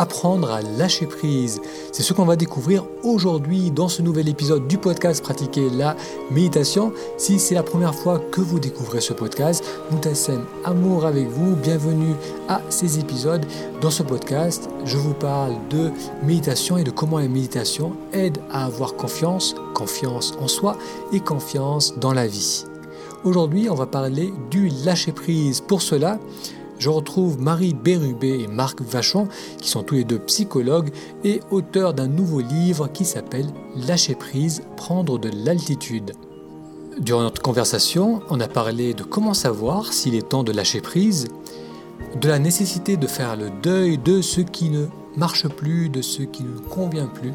apprendre à lâcher prise. C'est ce qu'on va découvrir aujourd'hui dans ce nouvel épisode du podcast Pratiquer la méditation. Si c'est la première fois que vous découvrez ce podcast, Moutassem Amour avec vous, bienvenue à ces épisodes. Dans ce podcast, je vous parle de méditation et de comment la méditation aide à avoir confiance, confiance en soi et confiance dans la vie. Aujourd'hui, on va parler du lâcher prise. Pour cela, je retrouve Marie Bérubé et Marc Vachon, qui sont tous les deux psychologues et auteurs d'un nouveau livre qui s'appelle Lâcher prise, prendre de l'altitude. Durant notre conversation, on a parlé de comment savoir s'il est temps de lâcher prise, de la nécessité de faire le deuil de ce qui ne marche plus, de ce qui ne convient plus.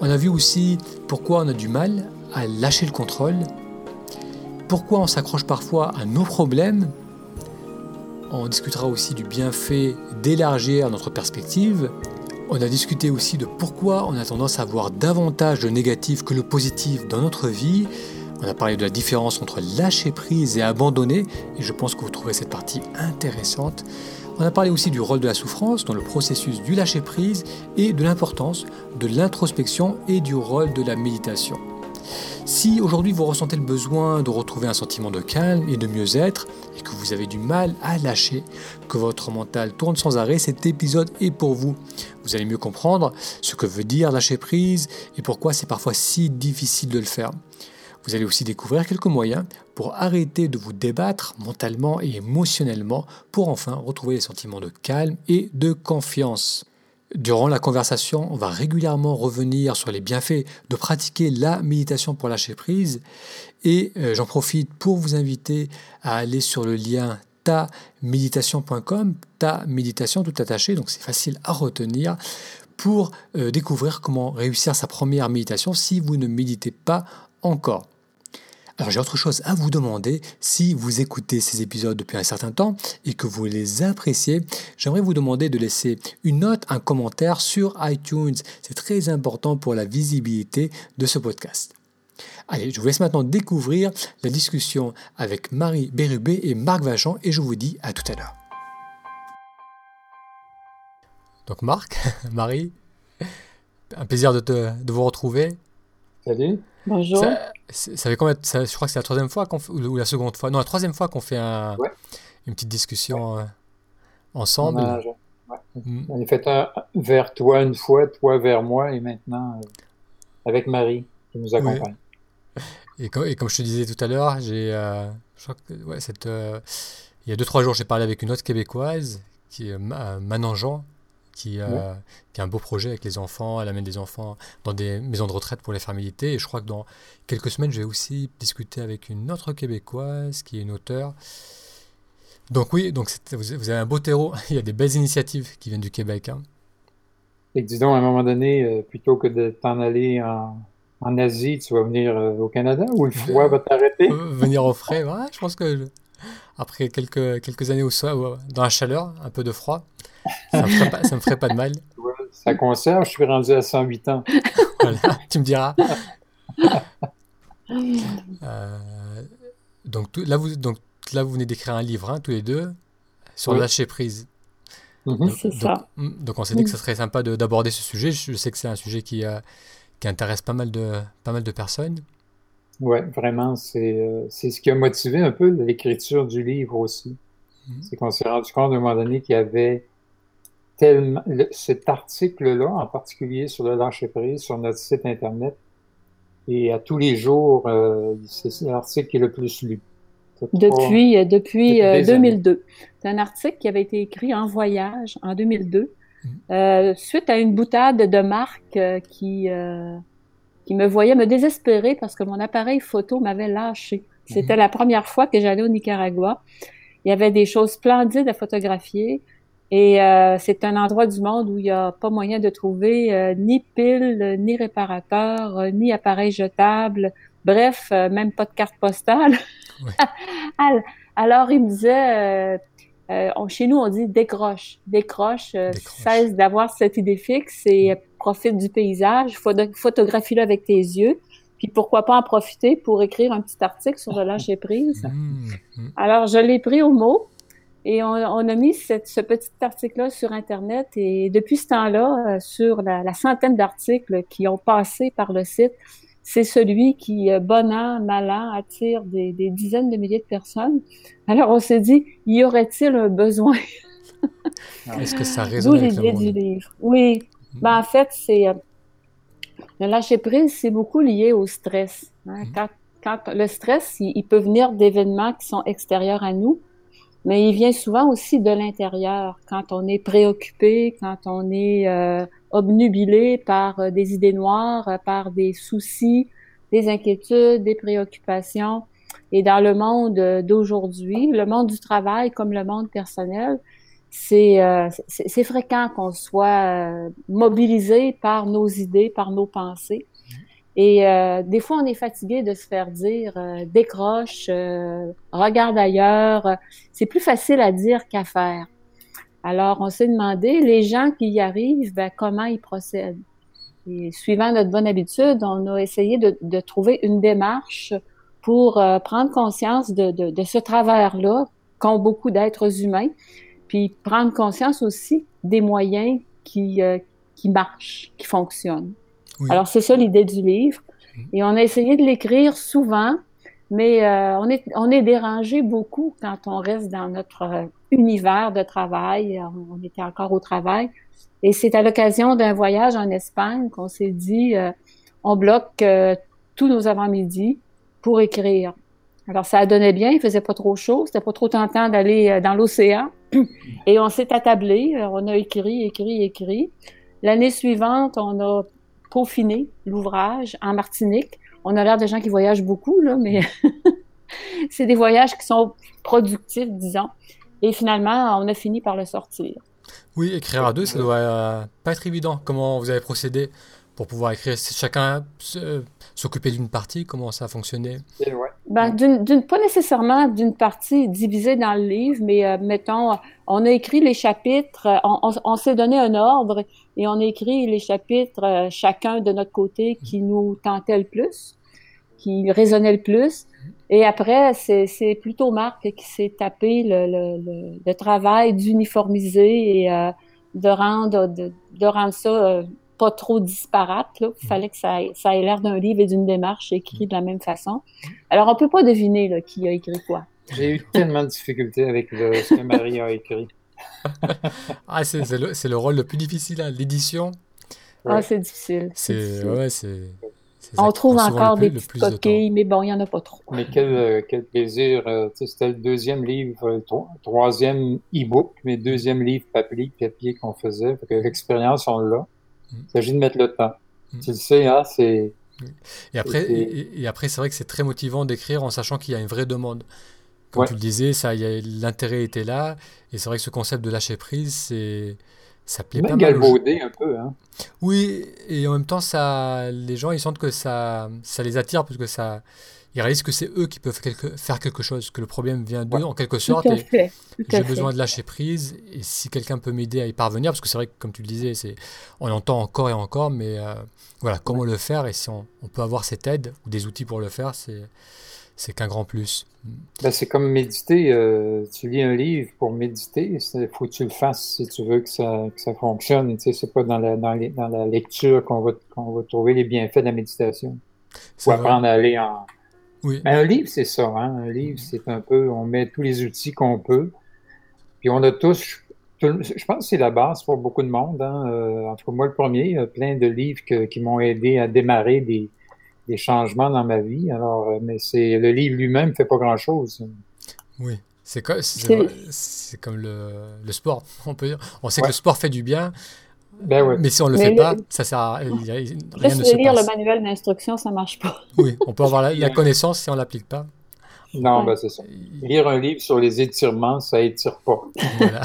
On a vu aussi pourquoi on a du mal à lâcher le contrôle, pourquoi on s'accroche parfois à nos problèmes on discutera aussi du bienfait d'élargir notre perspective. On a discuté aussi de pourquoi on a tendance à voir davantage de négatif que le positif dans notre vie. On a parlé de la différence entre lâcher prise et abandonner, et je pense que vous trouverez cette partie intéressante. On a parlé aussi du rôle de la souffrance dans le processus du lâcher prise et de l'importance de l'introspection et du rôle de la méditation. Si aujourd'hui vous ressentez le besoin de retrouver un sentiment de calme et de mieux-être, et que vous avez du mal à lâcher, que votre mental tourne sans arrêt, cet épisode est pour vous. Vous allez mieux comprendre ce que veut dire lâcher prise et pourquoi c'est parfois si difficile de le faire. Vous allez aussi découvrir quelques moyens pour arrêter de vous débattre mentalement et émotionnellement pour enfin retrouver les sentiments de calme et de confiance. Durant la conversation, on va régulièrement revenir sur les bienfaits de pratiquer la méditation pour lâcher prise et euh, j'en profite pour vous inviter à aller sur le lien taméditation.com, ta méditation tout attaché, donc c'est facile à retenir pour euh, découvrir comment réussir sa première méditation si vous ne méditez pas encore. Alors j'ai autre chose à vous demander. Si vous écoutez ces épisodes depuis un certain temps et que vous les appréciez, j'aimerais vous demander de laisser une note, un commentaire sur iTunes. C'est très important pour la visibilité de ce podcast. Allez, je vous laisse maintenant découvrir la discussion avec Marie Bérubé et Marc Vachon et je vous dis à tout à l'heure. Donc Marc, Marie, un plaisir de, te, de vous retrouver. Salut. Bonjour. Ça, fait combien, je crois que c'est la troisième fois qu'on ou la seconde fois. Non, la troisième fois qu'on fait un, une petite discussion euh, ensemble. Mm. On, a, fait un vers toi une fois, toi vers moi, et maintenant euh, avec Marie qui nous accompagne. Et, comme, et, comme, je te disais tout à l'heure, j'ai, euh, ouais, cette, il y a deux trois jours, j'ai parlé avec une autre québécoise qui est Manon Jean, qui, euh, qui, a un beau projet avec les enfants. Elle amène des enfants dans des maisons de retraite pour les faire méditer. Et je crois que dans quelques semaines, je vais aussi discuter avec une autre québécoise qui est une auteure. Donc oui, donc vous, avez un beau terreau. Il y a des belles initiatives qui viennent du Québec. Hein. Et dis donc, à un moment donné, euh, plutôt que de t'en aller en, en, Asie, tu vas venir euh, au Canada ou le froid va t'arrêter? venir au frais, ouais, je pense que après quelques, quelques années au sol, dans la chaleur, un peu de froid, ça me ferait pas, me ferait pas de mal. ça conserve, je suis rendu à 108 ans. voilà, tu me diras. Euh, donc, là, vous, donc là, vous venez d'écrire un livre, hein, tous les deux, sur lâcher prise. Mhm. C'est ça. Hmm, donc, on s'est dit que ce serait sympa d'aborder ce sujet. Je sais que c'est un sujet qui, euh, qui intéresse pas mal de, pas mal de personnes. Oui, vraiment, euh, c'est ce qui a motivé un peu l'écriture du livre aussi. Mhm. C'est qu'on s'est rendu compte à un moment donné qu'il y avait tellement, cet article-là, en particulier sur le lâcher-prise, sur notre site Internet, et à tous les jours, euh, c'est l'article qui est le plus lu. Depuis, euh, depuis, 2002. C'est un article qui avait été écrit en voyage en 2002, mhm. suite à une boutade de Marc qui qui me voyait me désespérer parce que mon appareil photo m'avait lâché. C'était mhm. la première fois que j'allais au Nicaragua. Il y avait des choses splendides à photographier. Et euh, c'est un endroit du monde où il n'y a pas moyen de trouver euh, ni pile, ni réparateur, euh, ni appareil jetable. Bref, même pas de carte postale. Alors, il me disait, chez nous, on dit décroche, décroche, cesse d'avoir cette idée fixe et profite du paysage, photographie-le avec tes yeux, puis pourquoi pas en profiter pour écrire un petit article sur le lâcher prise. Mmh, mmh. Alors, je l'ai pris au mot Et on, a mis ce petit article-là sur Internet et depuis ce temps-là, euh, sur la, centaine d'articles qui ont passé par le site, c'est celui qui, euh, bon an, mal an, attire des, dizaines de milliers de personnes. Alors on s'est dit, y aurait-il un besoin? Est-ce que ça résonne avec le du livre. Oui. Ben, en fait, c'est... Euh, le lâcher-prise, c'est beaucoup lié au stress. Hein. Hmm. Quand, le stress, il peut venir d'événements qui sont extérieurs à nous, mais il vient souvent aussi de l'intérieur, quand on est préoccupé, quand on est euh, obnubilé par euh, des idées noires, euh, par des soucis, des inquiétudes, des préoccupations. Et dans le monde d'aujourd'hui, le monde du travail comme le monde personnel, c'est c'est fréquent qu'on soit mobilisé par nos idées, par nos pensées. Et euh, des fois, on est fatigué de se faire dire euh, décroche, euh, regarde ailleurs. C'est plus facile à dire qu'à faire. Alors, on s'est demandé, les gens qui y arrivent, ben, comment ils procèdent? Et suivant notre bonne habitude, on a essayé de, trouver une démarche pour prendre conscience de, de, de ce travers-là qu'ont beaucoup d'êtres humains, puis prendre conscience aussi des moyens qui, qui marchent, qui fonctionnent. Alors, c'est ça l'idée du livre. Mhm. Et on a essayé de l'écrire souvent, mais euh, on, est, on est dérangé beaucoup quand on reste dans notre euh, univers de travail. On était encore au travail. Et c'est à l'occasion d'un voyage en Espagne qu'on s'est dit, euh, on bloque tous nos avant-midi pour écrire. Alors, ça donné bien, il faisait pas trop chaud, c'était pas trop tentant d'aller dans l'océan. Et on s'est attablé, on a écrit, écrit, écrit. L'année suivante, on a peaufiner l'ouvrage en Martinique. On a l'air de gens qui voyagent beaucoup, là, mais c'est des voyages qui sont productifs, disons. Et finalement, on a fini par le sortir. Oui, écrire à deux, ça doit euh, pas être évident. Comment vous avez procédé pour pouvoir écrire Chacun s'occuper d'une partie Comment ça a fonctionné? Ben, d'une, Pas nécessairement d'une partie divisée dans le livre, mais euh, mettons, on a écrit les chapitres, euh, on, s'est donné un ordre et on a écrit les chapitres euh, chacun de notre côté qui nous tentait le plus, qui résonnait le plus. Et après, c'est, plutôt Marc qui s'est tapé le, le, travail d'uniformiser et de rendre de, de rendre ça pas trop disparate. Là. Il mm. fallait que ça ait, ça ait l'air d'un livre et d'une démarche écrit de la même façon. Alors, on peut pas deviner là, qui a écrit quoi. J'ai eu tellement de difficultés avec ce que Marie a écrit. ah, c'est le, le, rôle le plus difficile, hein, l'édition. Ah, c'est difficile. C'est ouais, c'est. On trouve encore des petites coquilles, mais bon, il n'y en a pas trop. Mais quel, euh, quel plaisir. Euh, c'était le deuxième livre, le troisième e-book, mais deuxième livre papier, papier qu'on faisait. L'expérience, on l'a. Il s'agit de mettre le temps. Mm. Tu le sais, hein, c'est. Et après, et, après c'est vrai que c'est très motivant d'écrire en sachant qu'il y a une vraie demande. Comme tu le disais, ça, l'intérêt était là. Et c'est vrai que ce concept de lâcher prise, c'est, ça plaît pas mal. un peu. Hein. Oui, et en même temps, ça, les gens, ils sentent que ça, ça les attire parce que ça, ils réalisent que c'est eux qui peuvent faire quelque chose, que le problème vient d'eux en quelque sorte. j'ai besoin de lâcher prise. Et si quelqu'un peut m'aider à y parvenir, parce que c'est vrai que comme tu le disais, c'est, on entend encore et encore, mais euh, voilà, comment le faire et si on, peut avoir cette aide ou des outils pour le faire, c'est, c'est qu'un grand plus. Ben, c'est comme méditer. Euh, tu lis un livre pour méditer, il faut que tu le fasses si tu veux que ça, que ça fonctionne. Tu sais, c'est pas dans la, dans, dans la lecture qu'on va, qu'on va trouver les bienfaits de la méditation. Il faut apprendre à aller en, oui. un livre, c'est ça. Hein? Un livre, c'est un peu, on met tous les outils qu'on peut. Puis on a tous, je pense que c'est la base pour beaucoup de monde. Hein? Euh, en tout cas, moi, le premier, il plein de livres qui m'ont aidé à démarrer des, des, changements dans ma vie. Alors, euh, mais c'est le livre lui-même fait pas grand-chose. Oui. C'est comme, comme le, le, sport. On, peut dire. on sait que le sport fait du bien, ben Mais si on ne le fait pas, ça sert à rien. Juste de lire le manuel d'instruction, ça ne marche pas. oui, on peut avoir la, connaissance si on ne l'applique pas. Non, ben c'est ça. Lire un livre sur les étirements, ça étire pas. Voilà.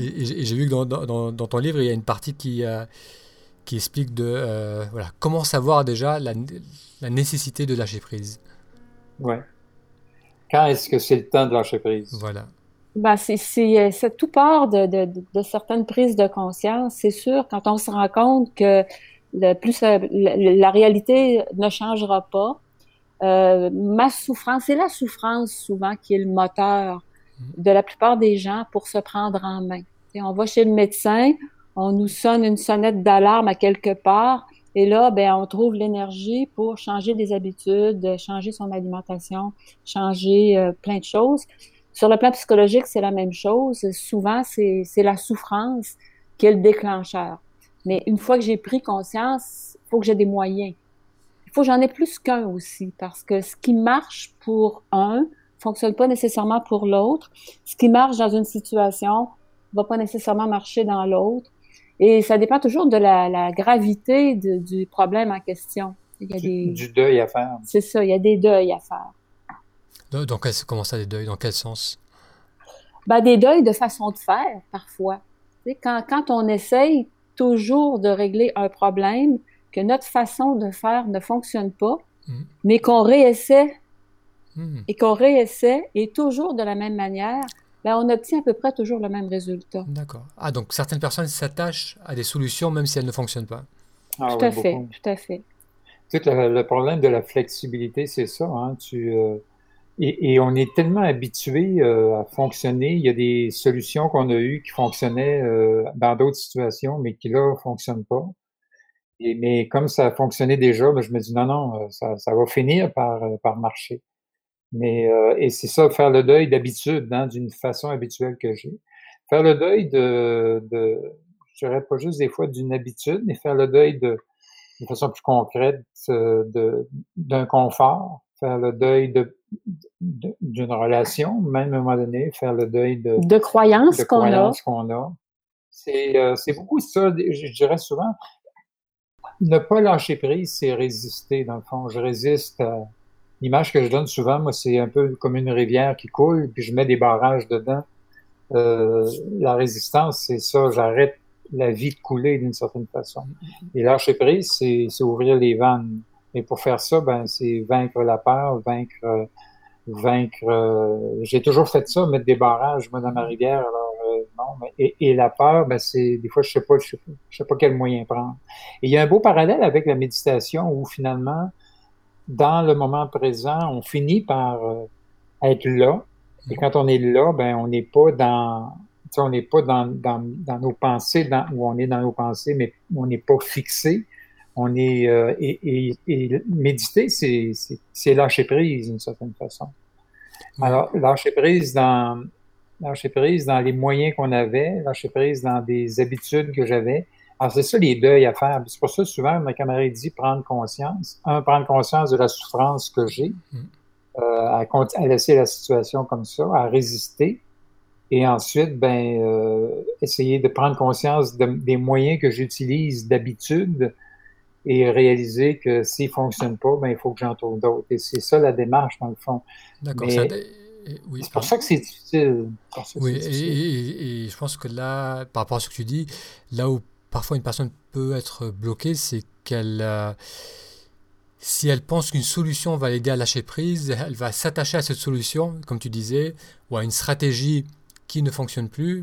et, j'ai vu que dans, dans, dans, ton livre, il y a une partie qui, euh, qui explique de euh, voilà, comment savoir déjà la, la, nécessité de lâcher prise. Ouais. Quand est-ce que c'est le temps de lâcher prise? Voilà. Ben, c'est tout part de, de, de, certaines prises de conscience. C'est sûr, quand on se rend compte que le plus la, réalité ne changera pas, euh, ma souffrance, c'est la souffrance souvent qui est le moteur. de la plupart des gens pour se prendre en main. On va chez le médecin, on nous sonne une sonnette d'alarme à quelque part, et là, ben, on trouve l'énergie pour changer des habitudes, changer son alimentation, changer euh, plein de choses. Sur le plan psychologique, c'est la même chose. Souvent, c'est la souffrance qui est le déclencheur. Mais une fois que j'ai pris conscience, il faut que j'ai des moyens. Il faut que j'en ai plus qu'un aussi, parce que ce qui marche pour un fonctionne pas nécessairement pour l'autre. Ce qui marche dans une situation va pas nécessairement marcher dans l'autre. Et ça dépend toujours de la, gravité du problème en question. Il y a du, des... du deuil à faire. C'est ça, il y a des deuils à faire. Donc, comment ça, des deuils? Dans quel sens? Ben, des deuils de façon de faire, parfois. Quand, quand on essaye toujours de régler un problème, que notre façon de faire ne fonctionne pas, hmm. mais qu'on réessaie hmm. et qu'on réessaie et toujours de la même manière, ben, on obtient à peu près toujours le même résultat. D'accord. Ah, donc certaines personnes s'attachent à des solutions même si elles ne fonctionnent pas. Ah tout à fait, tout à fait. Tu le, problème de la flexibilité, c'est ça. Hein? Tu, euh, et, on est tellement habitué euh, à fonctionner. Il y a des solutions qu'on a eues qui fonctionnaient euh, dans d'autres situations, mais qui là fonctionnent pas. Et, mais comme ça a fonctionné déjà, ben, je me dis non, non, euh, ça, ça va finir par, par marcher. Mais et c'est ça, faire le deuil d'habitude, hein, d'une façon habituelle que j'ai. Faire le deuil de, de je dirais pas juste des fois d'une habitude, mais faire le deuil de, de façon plus concrète de d'un confort, faire le deuil de d'une relation, même à un moment donné, faire le deuil de, de croyances qu'on a. a. Euh, c'est beaucoup ça, je dirais souvent, ne pas lâcher prise, c'est résister, dans le fond. Je résiste à... L'image que je donne souvent, moi, c'est un peu comme une rivière qui coule, puis je mets des barrages dedans. Euh, la résistance, c'est ça, j'arrête la vie de couler d'une certaine façon. Et lâcher prise, c'est ouvrir les vannes. Et pour faire ça, ben, c'est vaincre la peur, vaincre, vaincre. Euh, j'ai toujours fait ça, mettre des barrages, moi, dans ma rivière. Alors, euh, non, mais, et, la peur, ben, c'est des fois, je sais pas, je sais sais pas quel moyen prendre. Et il y a un beau parallèle avec la méditation où finalement, dans le moment présent, on finit par euh, être là. Et quand on est là, ben, on n'est pas dans, on n'est pas dans, dans, dans, nos pensées, où on est dans nos pensées, mais on n'est pas fixé on est euh, et, et, méditer, c'est lâcher prise d'une certaine façon. Alors lâcher prise dans lâcher prise dans les moyens qu'on avait, lâcher prise dans des habitudes que j'avais. Alors c'est ça les deuils à faire. C'est pour ça souvent ma camarade dit prendre conscience. Un, prendre conscience de la souffrance que j'ai, mm. euh, à, à, laisser la situation comme ça, à résister. Et ensuite, ben, euh, essayer de prendre conscience des moyens que j'utilise d'habitude et réaliser que s'il ne fonctionne pas, ben, il faut que j'en trouve d'autres. Et c'est ça la démarche, dans le fond. D'accord. Oui, c'est pour ça que c'est difficile. Oui, et, je pense que là, par rapport à ce que tu dis, là où parfois une personne peut être bloquée, c'est qu'elle, euh, si elle pense qu'une solution va l'aider à lâcher prise, elle va s'attacher à cette solution, comme tu disais, ou à une stratégie qui ne fonctionne plus,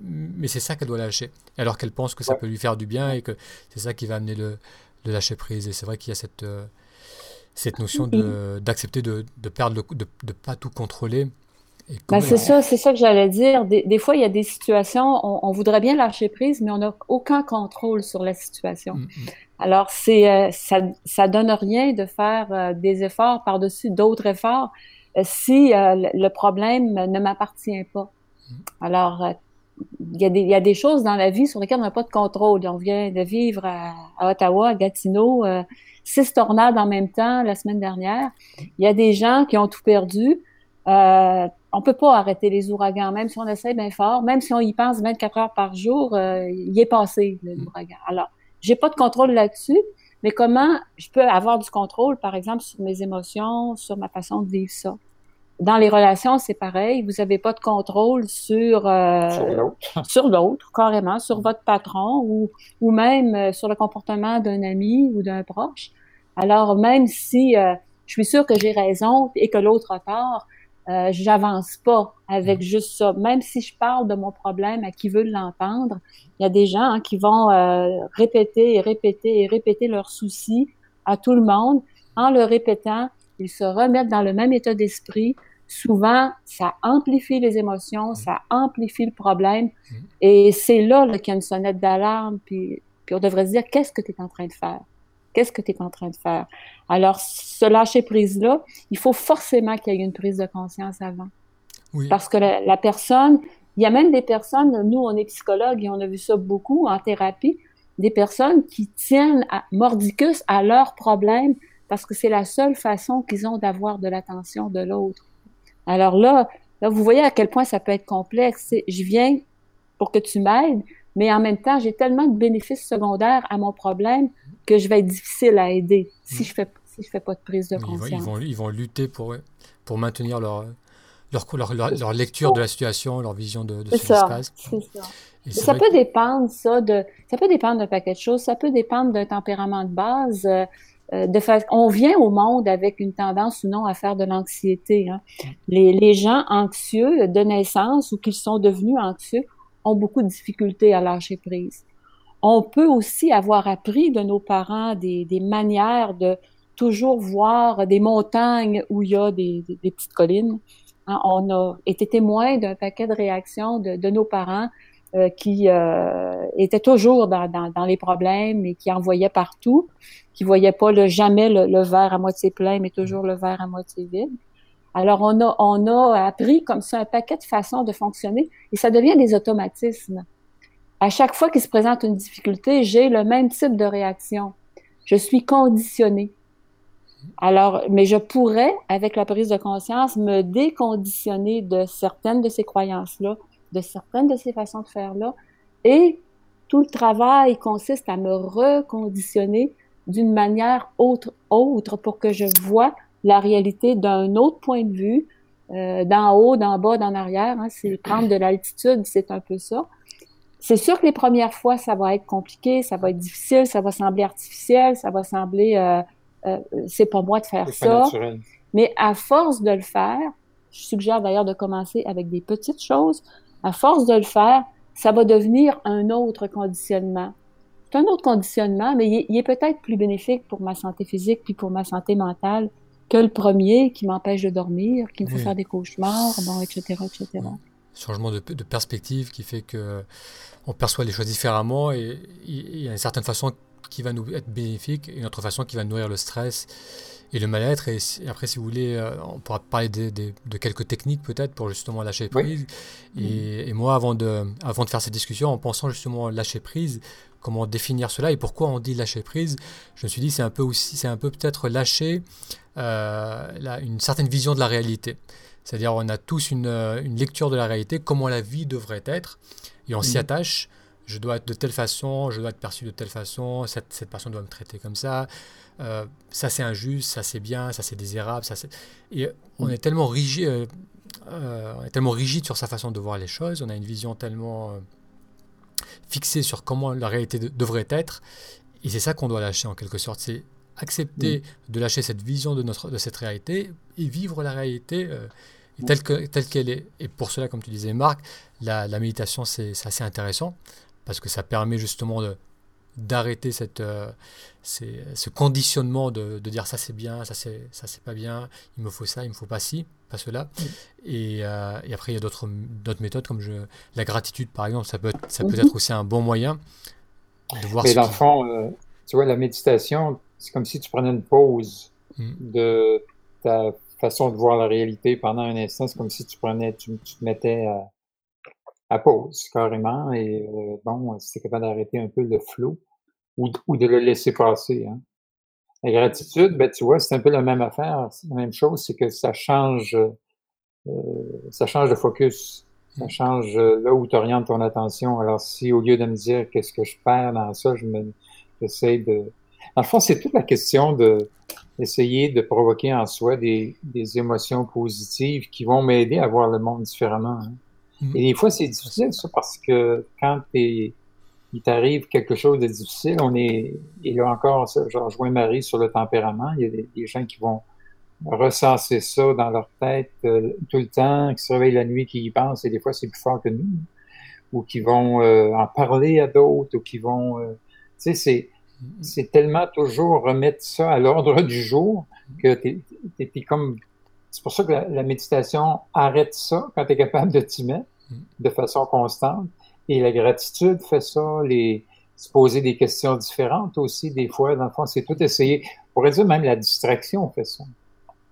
mais c'est ça qu'elle doit lâcher. Alors qu'elle pense que ça peut lui faire du bien et que c'est ça qui va amener le, lâcher prise. Et c'est vrai qu'il y a cette, euh, cette notion d'accepter de, de, perdre, de ne pas tout contrôler. Ben c'est ça, c'est ça que j'allais dire. Des, fois, il y a des situations, on, voudrait bien lâcher prise, mais on n'a aucun contrôle sur la situation. Mm, mm. Alors, c'est euh, ça, ça donne rien de faire euh, des efforts par-dessus d'autres efforts si le problème ne m'appartient pas. Mm. Alors, il y, a des, il y, a des, choses dans la vie sur lesquelles on n'a pas de contrôle. On vient de vivre à, Ottawa, à Gatineau, euh, six tornades en même temps la semaine dernière. Il y a des gens qui ont tout perdu. Euh, on peut pas arrêter les ouragans, même si on essaie bien fort, même si on y pense 24 heures par jour, euh, il est passé l'ouragan. Alors, j'ai pas de contrôle là-dessus, mais comment je peux avoir du contrôle, par exemple, sur mes émotions, sur ma façon de vivre ça? Dans les relations, c'est pareil. Vous n'avez pas de contrôle sur euh, sur l'autre, carrément, sur votre patron ou ou même euh, sur le comportement d'un ami ou d'un proche. Alors même si euh, je suis sûre que j'ai raison et que l'autre a tort, euh, j'avance pas avec mm. juste ça. Même si je parle de mon problème à qui veut l'entendre, il y a des gens hein, qui vont répéter et répéter et répéter leurs soucis à tout le monde en le répétant ils se remettent dans le même état d'esprit, souvent, ça amplifie les émotions, ça amplifie le problème. Et c'est là, qu'il y a une sonnette d'alarme, puis, puis on devrait se dire, qu'est-ce que tu es en train de faire? Qu'est-ce que tu es en train de faire? Alors, ce lâcher-prise-là, il faut forcément qu'il y ait une prise de conscience avant. Parce que la, personne, il y a même des personnes, nous, on est psychologues et on a vu ça beaucoup en thérapie, des personnes qui tiennent à, mordicus à leurs problèmes parce que c'est la seule façon qu'ils ont d'avoir de l'attention de l'autre. Alors là, là, vous voyez à quel point ça peut être complexe. Je viens pour que tu m'aides, mais en même temps, j'ai tellement de bénéfices secondaires à mon problème que je vais être difficile à aider si je fais si je fais pas de prise de conscience. Ils vont, ils vont, lutter pour, pour maintenir leur, leur, leur, leur, lecture de la situation, leur vision de, de ce qui se passe. Ça. ça peut dépendre, ça, de, ça peut dépendre d'un paquet de choses. Ça peut dépendre d'un tempérament de base. Euh, de on vient au monde avec une tendance ou non à faire de l'anxiété. Hein. Les, gens anxieux de naissance ou qui sont devenus anxieux ont beaucoup de difficultés à lâcher prise. On peut aussi avoir appris de nos parents des, manières de toujours voir des montagnes où il y a des, des, petites collines. Hein. on a été témoin d'un paquet de réactions de, de nos parents euh, qui euh, étaient toujours dans, dans, les problèmes et qui envoyaient partout qui voyait pas le, jamais le, verre à moitié plein, mais toujours le verre à moitié vide. Alors, on a, on a appris comme ça un paquet de façons de fonctionner et ça devient des automatismes. À chaque fois qu'il se présente une difficulté, j'ai le même type de réaction. Je suis conditionné. Alors, mais je pourrais, avec la prise de conscience, me déconditionner de certaines de ces croyances-là, de certaines de ces façons de faire-là. Et tout le travail consiste à me reconditionner d'une manière autre, autre pour que je vois la réalité d'un autre point de vue, euh, d'en haut, d'en bas, d'en arrière. Hein, c'est prendre de l'altitude, c'est un peu ça. C'est sûr que les premières fois, ça va être compliqué, ça va être difficile, ça va sembler artificiel, ça va sembler, euh, euh, c'est pas moi de faire ça. Mais à force de le faire, je suggère d'ailleurs de commencer avec des petites choses. À force de le faire, ça va devenir un autre conditionnement c'est un autre conditionnement, mais il est, peut-être plus bénéfique pour ma santé physique puis pour ma santé mentale que le premier qui m'empêche de dormir, qui me fait faire des cauchemars, bon, etc., etc. Changement de, perspective qui fait que on perçoit les choses différemment et il y a une certaine façon qui va nous être bénéfique et une autre façon qui va nourrir le stress et le mal-être. Et, après, si vous voulez, euh, on pourra parler de, quelques techniques peut-être pour justement lâcher prise. Et, et, moi, avant de, avant de faire cette discussion, en pensant justement lâcher prise, comment définir cela et pourquoi on dit lâcher prise, je me suis dit c'est un peu aussi, c'est un peu peut-être lâcher euh, une certaine vision de la réalité. C'est-à-dire on a tous une, euh, une, lecture de la réalité, comment la vie devrait être, et on s'y mmh. attache. Je dois être de telle façon, je dois être perçu de telle façon, cette, cette personne doit me traiter comme ça, euh, ça c'est injuste, ça c'est bien, ça c'est désirable, ça c'est... Et on est tellement rigide, on est tellement rigide sur sa façon de voir les choses, on a une vision tellement fixé sur comment la réalité devrait être. Et c'est ça qu'on doit lâcher en quelque sorte. C'est accepter de lâcher cette vision de, notre, de cette réalité et vivre la réalité euh, telle qu'elle est. Et pour cela, comme tu disais, Marc, la, la méditation, c'est assez intéressant parce que ça permet justement de, d'arrêter cette, euh, ce conditionnement de, de dire ça c'est bien, ça c'est, ça c'est pas bien, il me faut ça, il me faut pas ci, pas cela. Et, euh, et, après il y a d'autres, d'autres méthodes comme je, la gratitude par exemple, ça peut être, ça peut mhm. être aussi un bon moyen de voir. Mais l'enfant, euh, tu vois, la méditation, c'est comme si tu prenais une pause mm. de ta façon de voir la réalité pendant un instant, c'est comme si tu prenais, tu, tu te mettais à à pause carrément et euh, bon, c'est capable d'arrêter un peu le flot ou, ou, de le laisser passer. Hein. La gratitude, ben, tu vois, c'est un peu la même affaire, c'est la même chose, c'est que ça change, euh, ça change de focus, ça mmh. change euh, là où tu orientes ton attention. Alors si au lieu de me dire qu'est-ce que je perds dans ça, je me, j'essaie de... Dans le fond, c'est toute la question de essayer de provoquer en soi des, des émotions positives qui vont m'aider à voir le monde différemment. Hein. Et des fois, c'est difficile, ça, parce que quand il t'arrive quelque chose de difficile, on est, et là encore, je rejoins Marie sur le tempérament. Il y a des, gens qui vont recenser ça dans leur tête euh, tout le temps, qui se réveillent la nuit, qui y pensent, et des fois, c'est plus fort que nous. Ou qui vont euh, en parler à d'autres, ou qui vont... Euh, tu sais, c'est, c'est tellement toujours remettre ça à l'ordre du jour que t'es, t'es, comme c'est pour ça que la, méditation arrête ça quand tu es capable de t'y mettre de façon constante. Et la gratitude fait ça, les, se poser des questions différentes aussi, des fois. Dans le fond, c'est tout essayer. On pourrait dire même la distraction fait ça.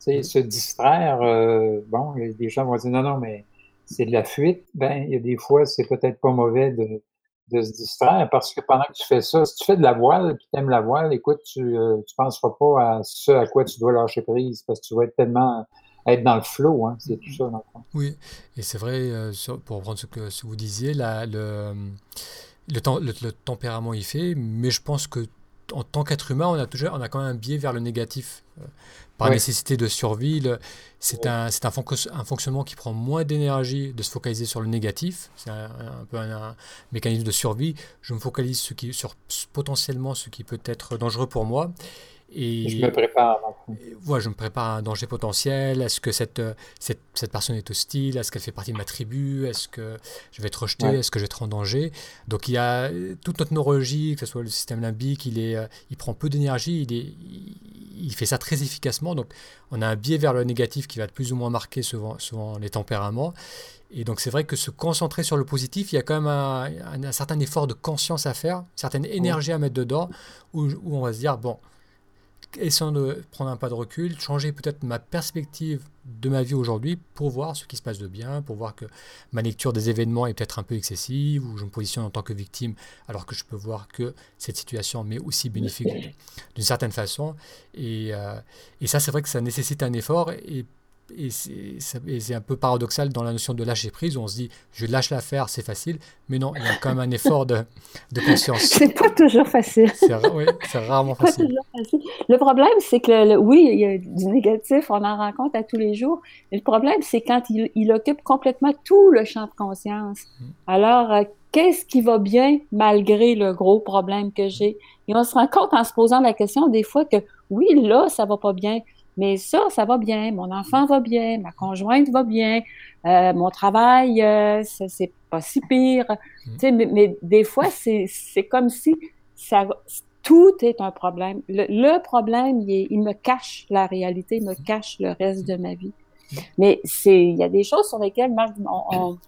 Tu sais, se distraire, euh, bon, des gens vont dire non, non, mais c'est de la fuite. Ben, il y a des fois, c'est peut-être pas mauvais de, de se distraire parce que pendant que tu fais ça, si tu fais de la voile, tu aimes la voile, écoute, tu ne euh, penseras pas à ce à quoi tu dois lâcher prise parce que tu vas être tellement être dans le flow, hein, c'est tout ça dans le. Oui, et c'est vrai, euh, pour reprendre ce que, ce que vous disiez, la, le, le, tempérament y fait, mais je pense que en tant qu'être humain, on a toujours, on a quand même un biais vers le négatif. Euh, par nécessité de survie, c'est un, un, un, fonctionnement qui prend moins d'énergie de se focaliser sur le négatif. C'est un, peu un, mécanisme de survie. Je me focalise ce qui, sur potentiellement ce qui peut être dangereux pour moi. Et, je me prépare. Voilà, je me prépare à un danger potentiel. Est-ce que cette, cette, cette, personne est hostile? Est-ce qu'elle fait partie de ma tribu? Est-ce que je vais être rejeté? Est-ce que je vais être en danger? Donc il y a toute notre neurologie, que ce soit le système limbique, il, est, il prend peu d'énergie, il, est, il fait ça très efficacement. Donc on a un biais vers le négatif qui va être plus ou moins marqué selon, selon les tempéraments. Et donc c'est vrai que se concentrer sur le positif, il y a quand même un, un, certain effort de conscience à faire, une certaine énergie à mettre dedans, où, où on va se dire, bon, essayant de prendre un pas de recul, changer peut-être ma perspective de ma vie aujourd'hui pour voir ce qui se passe de bien, pour voir que ma lecture des événements est peut-être un peu excessive, ou je me positionne en tant que victime alors que je peux voir que cette situation m'est aussi bénéfique d'une certaine façon. Et, euh, et ça, c'est vrai que ça nécessite un effort. Et et c'est un peu paradoxal dans la notion de lâcher prise, où on se dit je lâche l'affaire, c'est facile, mais non, il y a quand même un effort de, de conscience. c'est pas toujours facile. C'est oui, rarement facile. facile. Le problème, c'est que oui, il y a du négatif, on en rencontre à tous les jours, mais le problème, c'est quand il, il, occupe complètement tout le champ de conscience. Mm. Alors, euh, qu'est-ce qui va bien malgré le gros problème que j'ai? Et on se rend compte en se posant la question des fois que oui, là, ça va pas bien, mais ça, ça va bien. Mon enfant va bien, ma conjointe va bien, euh, mon travail, euh, c'est pas si pire. Mm. Mais, mais, des fois, c'est comme si ça, tout est un problème. Le, problème, il, il, me cache la réalité, il me cache le reste de ma vie. Mais c'est, il y a des choses sur lesquelles, Marc, on,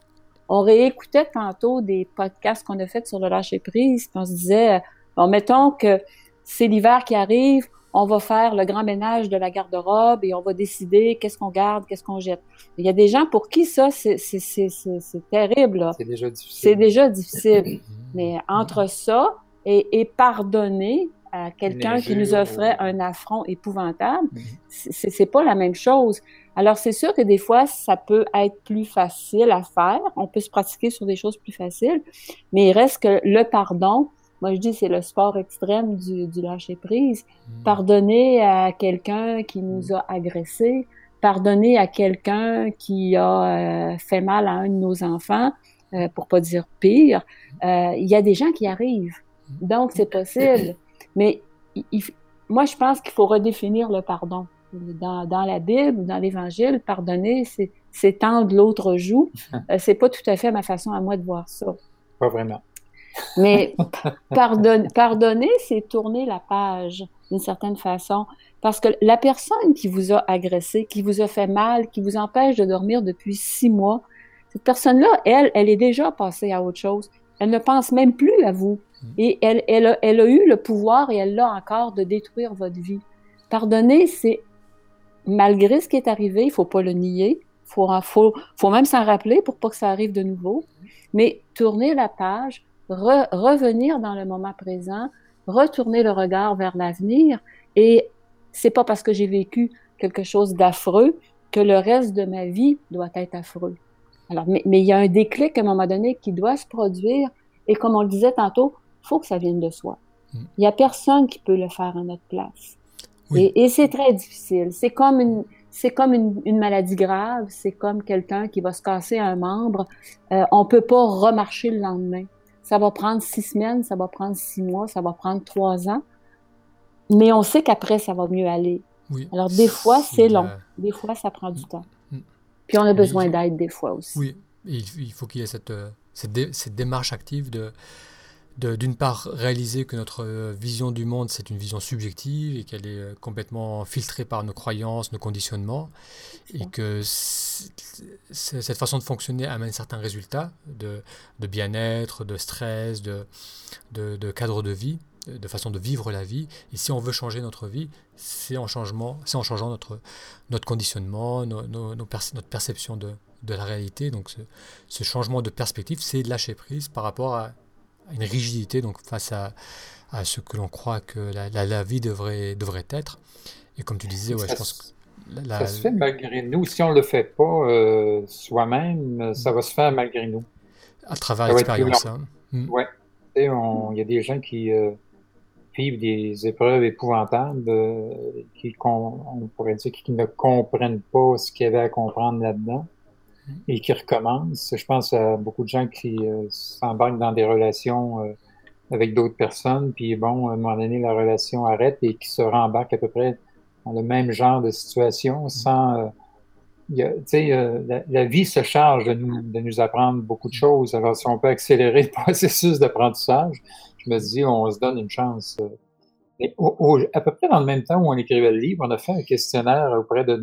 on, réécoutait tantôt des podcasts qu'on a fait sur le lâcher prise, puis on se disait, bon, mettons que c'est l'hiver qui arrive, on va faire le grand ménage de la garde-robe et on va décider qu'est-ce qu'on garde, qu'est-ce qu'on jette. Il y a des gens pour qui ça, c'est terrible. C'est déjà difficile. C'est déjà difficile. Mais entre ça et, et pardonner à quelqu'un qui nous offrait un affront épouvantable, mm-hmm. c'est pas la même chose. Alors, c'est sûr que des fois, ça peut être plus facile à faire. On peut se pratiquer sur des choses plus faciles, mais il reste que le pardon, moi, je dis c'est le sport extrême du, du lâcher-prise. Hmm. Pardonner à quelqu'un qui nous a agressés, pardonner à quelqu'un qui a euh, fait mal à un de nos enfants, euh, pour pas dire pire, euh, il y a des gens qui arrivent. Hmm. Donc, c'est possible. Mais moi, je pense qu'il faut redéfinir le pardon. Dans, dans la Bible, dans l'Évangile, pardonner, c'est tendre l'autre joue. Euh, c'est pas tout à fait ma façon à moi de voir ça. Pas vraiment. Mais pardonner, c'est tourner la page d'une certaine façon. Parce que la personne qui vous a agressé, qui vous a fait mal, qui vous empêche de dormir depuis six mois, cette personne-là, elle, elle est déjà passée à autre chose. Elle ne pense même plus à vous. Mm. Et elle, elle, a, elle a eu le pouvoir, et elle l'a encore, de détruire votre vie. Pardonner, c'est, malgré ce qui est arrivé, il faut pas le nier, faut, faut, faut même s'en rappeler pour pas que ça arrive de nouveau, mais tourner la page, revenir dans le moment présent, retourner le regard vers l'avenir. Et c'est pas parce que j'ai vécu quelque chose d'affreux que le reste de ma vie doit être affreux. Alors, mais, il y a un déclic à un moment donné qui doit se produire. Et comme on le disait tantôt, faut que ça vienne de soi. Mm. Il y a personne qui peut le faire à notre place. Et, c'est très difficile. C'est comme une, c'est comme une, maladie grave. C'est comme quelqu'un qui va se casser un membre. Euh, on peut pas remarcher le lendemain. Ça va prendre six semaines, ça va prendre six mois, ça va prendre trois ans. Mais on sait qu'après, ça va mieux aller. Alors, des fois, c'est long. Des fois, ça prend du mm. temps. Mm. Puis, on a besoin d'aide des fois aussi. Oui, il faut qu'il y ait cette, euh, cette, démarche active de, d'une part réaliser que notre vision du monde c'est une vision subjective et qu'elle est complètement filtrée par nos croyances, nos conditionnements et que cette façon de fonctionner amène certains résultats de, de bien-être, de stress, de, de, de cadre de vie de façon de vivre la vie. Et si on veut changer notre vie, c'est en, changement, c'est en changeant notre, notre conditionnement, notre perception de, de, la réalité. Donc ce, ce changement de perspective, c'est lâcher prise par rapport à, une rigidité, donc face à, à ce que l'on croit que la, la, vie devrait, devrait être. Et comme tu disais, ouais, je pense que... La, ça se fait malgré nous. Si on ne le fait pas euh, soi-même, ça va se faire malgré nous. À travers l'expérience. Hein. Mm. Oui. Il y a des gens qui, euh, vivent des épreuves épouvantables, euh, qui, on, pourrait dire, qui ne comprennent pas ce qu'il y avait à comprendre là-dedans. Et qui recommencent. Je pense à beaucoup de gens qui euh, s'embarquent dans des relations euh, avec d'autres personnes, puis bon, à un moment donné, la relation arrête et qui se rembarquent à peu près dans le même genre de situation sans... tu sais, la, la, vie se charge de nous, de nous apprendre beaucoup de choses. Alors, si on peut accélérer le processus d'apprentissage, je me dis, on se donne une chance. À peu près dans le même temps où on écrivait le livre, on a fait un questionnaire auprès de,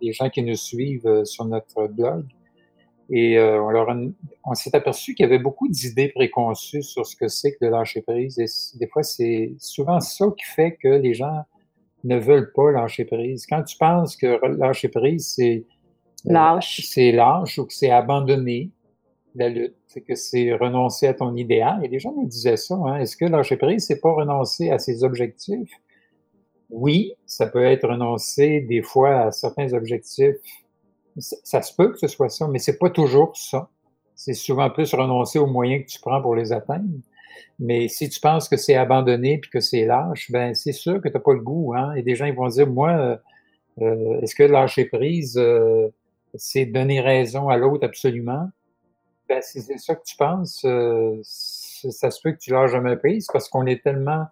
des gens qui nous suivent euh, sur notre blog. Et euh, on, leur on s'est aperçu qu'il y avait beaucoup d'idées préconçues sur ce que c'est que de lâcher prise. Et des fois, c'est souvent ça qui fait que les gens ne veulent pas lâcher prise. Quand tu penses que lâcher prise, c'est euh, lâche, c'est lâche ou que c'est abandonner la lutte, c'est que c'est renoncer à ton idéal. Et les gens me disaient ça. Hein. Est-ce que lâcher prise, c'est pas renoncer à ses objectifs? Oui, ça peut être renoncer des fois à certains objectifs. Ça, se peut que ce soit ça, mais c'est pas toujours ça. C'est souvent plus renoncer aux moyens que tu prends pour les atteindre. Mais si tu penses que c'est abandonné puis que c'est lâche, ben c'est sûr que tu n'as pas le goût. Hein? Et des gens ils vont dire, moi, euh, euh, est-ce que lâcher prise, euh, c'est donner raison à l'autre absolument? Ben, si c'est ça que tu penses, ça se peut que tu lâches jamais prise parce qu'on est tellement.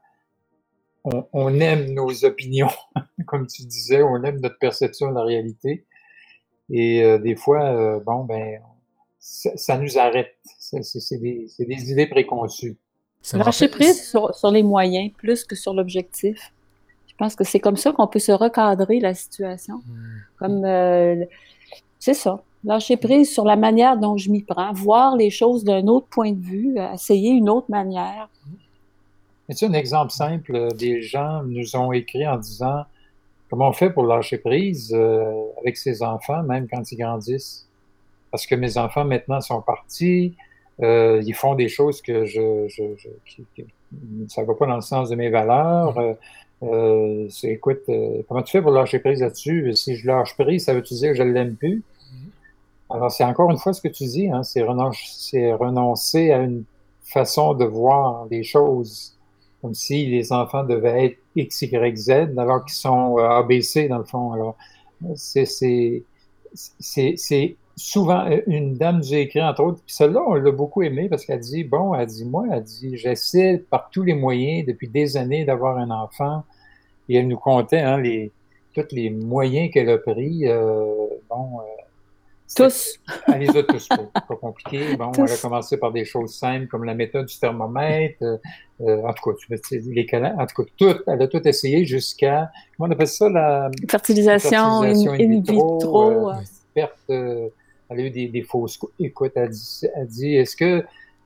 On, aime nos opinions, comme tu disais, on aime notre perception de la réalité. Et euh, des fois, euh, bon, ben, ça, nous arrête. C'est des, des, idées préconçues. Lâcher prise sur, sur, les moyens plus que sur l'objectif. Je pense que c'est comme ça qu'on peut se recadrer la situation. Hmm. Comme c'est ça. Lâcher prise sur la manière dont je m'y prends, voir les choses d'un autre point de vue, essayer une autre manière. C'est un exemple simple. Des gens nous ont écrit en disant comment on fait pour lâcher prise euh, avec ses enfants, même quand ils grandissent? Parce que mes enfants maintenant sont partis, euh, ils font des choses que je, je, je qui, ça va pas dans le sens de mes valeurs. Euh, euh écoute, comment tu fais pour lâcher prise là-dessus? Si je lâche prise, ça veut-tu dire que je l'aime plus? Alors, c'est encore une fois ce que tu dis, hein, c'est renoncer, renoncer à une façon de voir les choses, comme si les enfants devaient être X, Y, Z, alors qu'ils sont euh, ABC dans le fond. Alors, c'est souvent euh, une dame a écrit entre autres, puis celle-là, on l'a beaucoup aimé parce qu'elle dit, bon, elle dit, moi, elle dit, j'essaie par tous les moyens depuis des années d'avoir un enfant, et elle nous comptait hein, les, tous les moyens qu'elle a pris. Euh, bon, tous. Elle les a tous pas, pas compliqué. Bon, elle a commencé par des choses simples comme la méthode du thermomètre. Euh, euh en tout cas, les canaux, en tout cas, tout, elle a tout essayé jusqu'à, comment on appelle ça, la fertilisation, in, vitro. Euh, perte, euh, elle a eu des, des fausses écoute, elle dit, elle dit est-ce que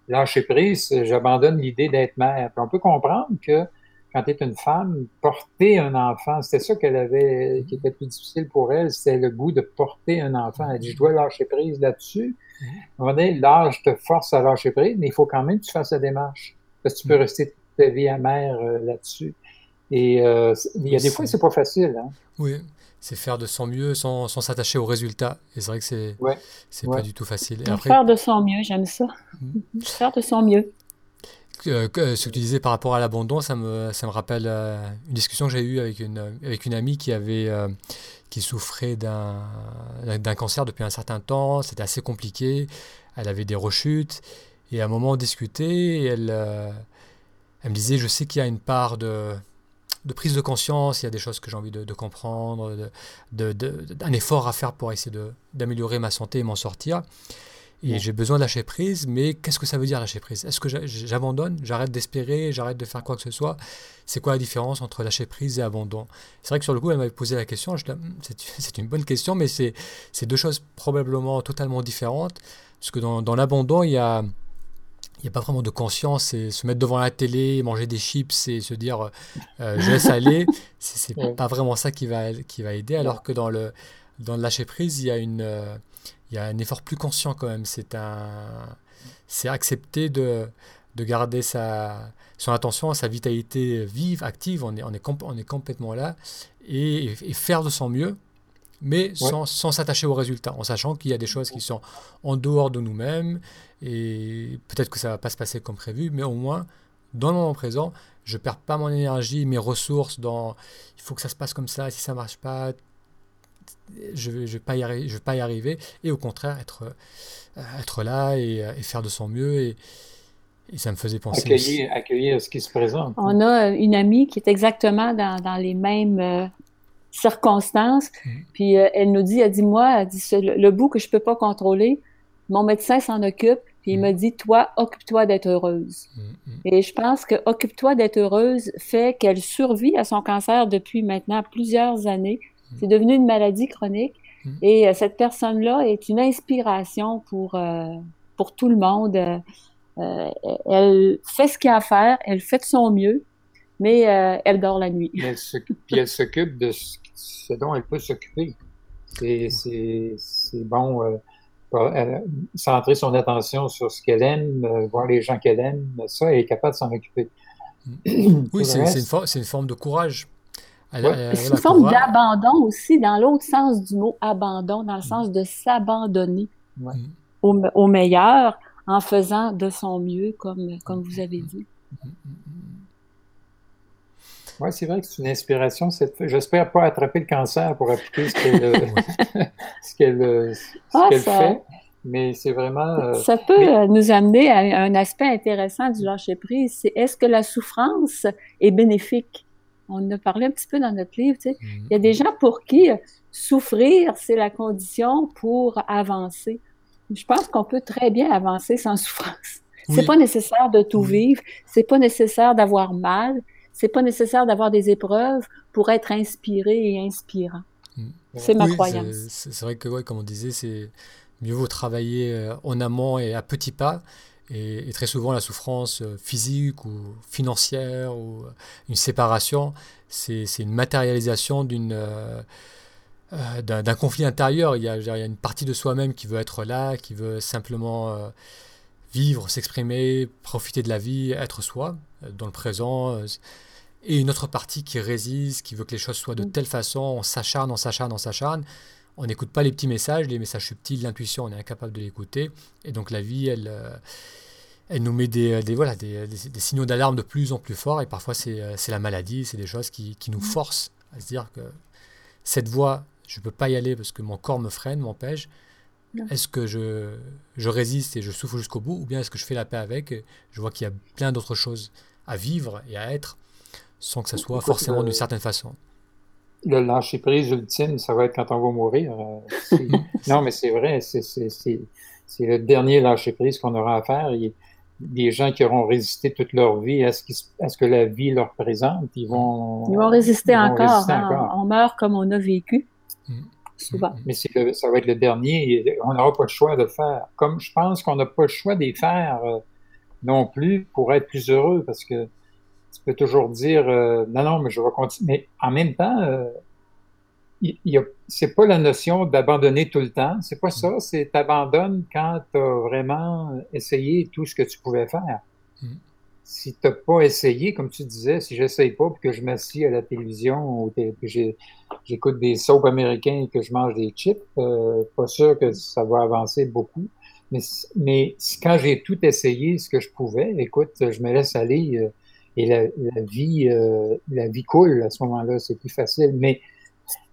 lâcher prise, j'abandonne l'idée d'être mère? Puis on peut comprendre que quand tu es une femme, porter un enfant, c'était ça qu'elle avait, qui était plus difficile pour elle, c'était le goût de porter un enfant. Elle dit, je dois lâcher prise là-dessus. À un moment donné, l'âge te force à lâcher prise, mais il faut quand même que tu fasses la démarche. Parce que tu peux mm. rester toute ta vie amère euh, là-dessus. Et euh, il y a des fois, c'est pas facile. Hein? Oui, c'est faire de son mieux sans s'attacher au résultat. Et c'est vrai que c'est ouais. c'est pas du tout facile. Et après... Faire de son mieux, j'aime ça. Mm. faire de son mieux. Euh, ce que tu disais par rapport à l'abandon, ça me, ça me rappelle euh, une discussion que j'ai eue avec une, avec une amie qui, avait, euh, qui souffrait d'un cancer depuis un certain temps. C'était assez compliqué. Elle avait des rechutes. Et à un moment, on discutait. elle, elle me disait Je sais qu'il y a une part de, de prise de conscience, il y a des choses que j'ai envie de, de comprendre, de, de, d'un effort à faire pour essayer d'améliorer ma santé et m'en sortir. Et j'ai besoin de lâcher prise, mais qu'est-ce que ça veut dire lâcher prise? Est-ce que j'abandonne? J'arrête d'espérer? J'arrête de faire quoi que ce soit? C'est quoi la différence entre lâcher prise et abandon? C'est vrai que sur le coup, elle m'avait posé la question. Hmm, c'est une bonne question, mais c'est deux choses probablement totalement différentes. Parce que dans, dans l'abandon, il y a il n'y a pas vraiment de conscience et se mettre devant la télé, manger des chips et se dire euh, je laisse aller, c'est pas vraiment ça qui va, qui va aider. Alors que dans le, dans le lâcher prise, il y a une, euh, il y a un effort plus conscient quand même. C'est un, c'est accepter de, de garder sa, son attention, sa vitalité vive, active. On est, on est, on est complètement là et, faire de son mieux, mais sans, sans s'attacher aux résultats, en sachant qu'il y a des choses qui sont en dehors de nous-mêmes et peut-être que ça va pas se passer comme prévu, mais au moins dans le moment présent, je perds pas mon énergie, mes ressources dans il faut que ça se passe comme ça, si ça marche pas, je ne vais, pas y arriver, je vais pas y arriver, et au contraire être, euh, être là et, euh, et, faire de son mieux. Et, et ça me faisait penser. Accueillir, accueillir, ce qui se présente. On a une amie qui est exactement dans, dans les mêmes euh, circonstances. Mm. Puis elle nous dit, elle dit, moi, elle dit, le, le, bout que je peux pas contrôler, mon médecin s'en occupe. Puis il mm. me dit, toi, occupe-toi d'être heureuse. Mm, et je pense que occupe-toi d'être heureuse fait qu'elle survit à son cancer depuis maintenant plusieurs années. C'est devenu une maladie chronique. Hmm. Et euh, cette personne-là est une inspiration pour, euh, pour tout le monde. Euh, elle fait ce qu'il y a à faire, elle fait de son mieux, mais elle dort la nuit. Elle puis elle s'occupe de ce, dont elle peut s'occuper. C'est bon, centrer son attention sur ce qu'elle aime, voir les gens qu'elle aime, ça, elle est capable de s'en occuper. Hmm. Oui, c'est une, une, forme de courage. C'est une forme d'abandon aussi, dans l'autre sens du mot abandon, dans le sens de s'abandonner au, meilleur en faisant de son mieux, comme, comme vous avez dit. Oui, c'est vrai que c'est une inspiration. J'espère pas attraper le cancer pour appliquer ce qu'elle ah, fait. Mais c'est vraiment. Euh, ça peut nous amener à un aspect intéressant du lâcher prise. C'est est-ce que la souffrance est bénéfique? On en a parlé un petit peu dans notre livre, tu sais. Mm-hmm. Il y a des gens pour qui euh, souffrir, c'est la condition pour avancer. Je pense qu'on peut très bien avancer sans souffrance. C'est pas nécessaire de tout vivre, c'est pas nécessaire d'avoir mal, c'est pas nécessaire d'avoir des épreuves pour être inspiré et inspirant. Mm. C'est ma croyance. C'est vrai que, ouais, comme on disait, c'est mieux vaut travailler euh, en amont et à petits pas et, très souvent, la souffrance euh, physique ou financière ou euh, une séparation, c'est une matérialisation d'une euh, d'un conflit intérieur. Il y, a, il y, a, une partie de soi-même qui veut être là, qui veut simplement vivre, s'exprimer, profiter de la vie, être soi, dans le présent. et une autre partie qui résiste, qui veut que les choses soient de mm. telle façon, on s'acharne, on s'acharne, on s'acharne. On n'écoute pas les petits messages, les messages subtils, l'intuition, on est incapable de l'écouter. Et donc la vie, elle, elle nous met des, voilà, des, signaux d'alarme de plus en plus forts et parfois c'est euh, la maladie, c'est des choses qui, nous mm. forcent à se dire que cette voie, je ne peux pas y aller parce que mon corps me freine, m'empêche. Est-ce que je, je, résiste et je souffre jusqu'au bout? Ou bien est-ce que je fais la paix avec et Je vois qu'il y a plein d'autres choses à vivre et à être sans que ça soit forcément d'une certaine façon? Le lâcher prise ultime, ça va être quand on va mourir. Euh, non, mais c'est vrai, c'est le dernier lâcher prise qu'on aura à faire des gens qui auront résisté toute leur vie à ce, ce que la vie leur présente, ils vont... Ils vont résister, hein. encore, On meurt comme on a vécu, mm. souvent. Mais ça va être le dernier, on n'aura pas le choix de le faire. Comme je pense qu'on n'a pas le choix de les faire euh, non plus pour être plus heureux, parce que tu peux toujours dire, euh, non, non, mais je vais continuer. Mais en même temps, euh, c'est pas la notion d'abandonner tout le temps, c'est pas ça, c'est t'abandonnes quand tu as vraiment essayé tout ce que tu pouvais faire. Mm. Si t'as pas essayé, comme tu disais, si j'essaye pas puis que je m'assis à la télévision ou que j'écoute des soaps américains et que je mange des chips, euh, pas sûr que ça va avancer beaucoup. Mais, mais quand j'ai tout essayé, ce que je pouvais, écoute, je me laisse aller euh, et la, la vie, euh, la vie coule à ce moment-là, c'est plus facile. Mais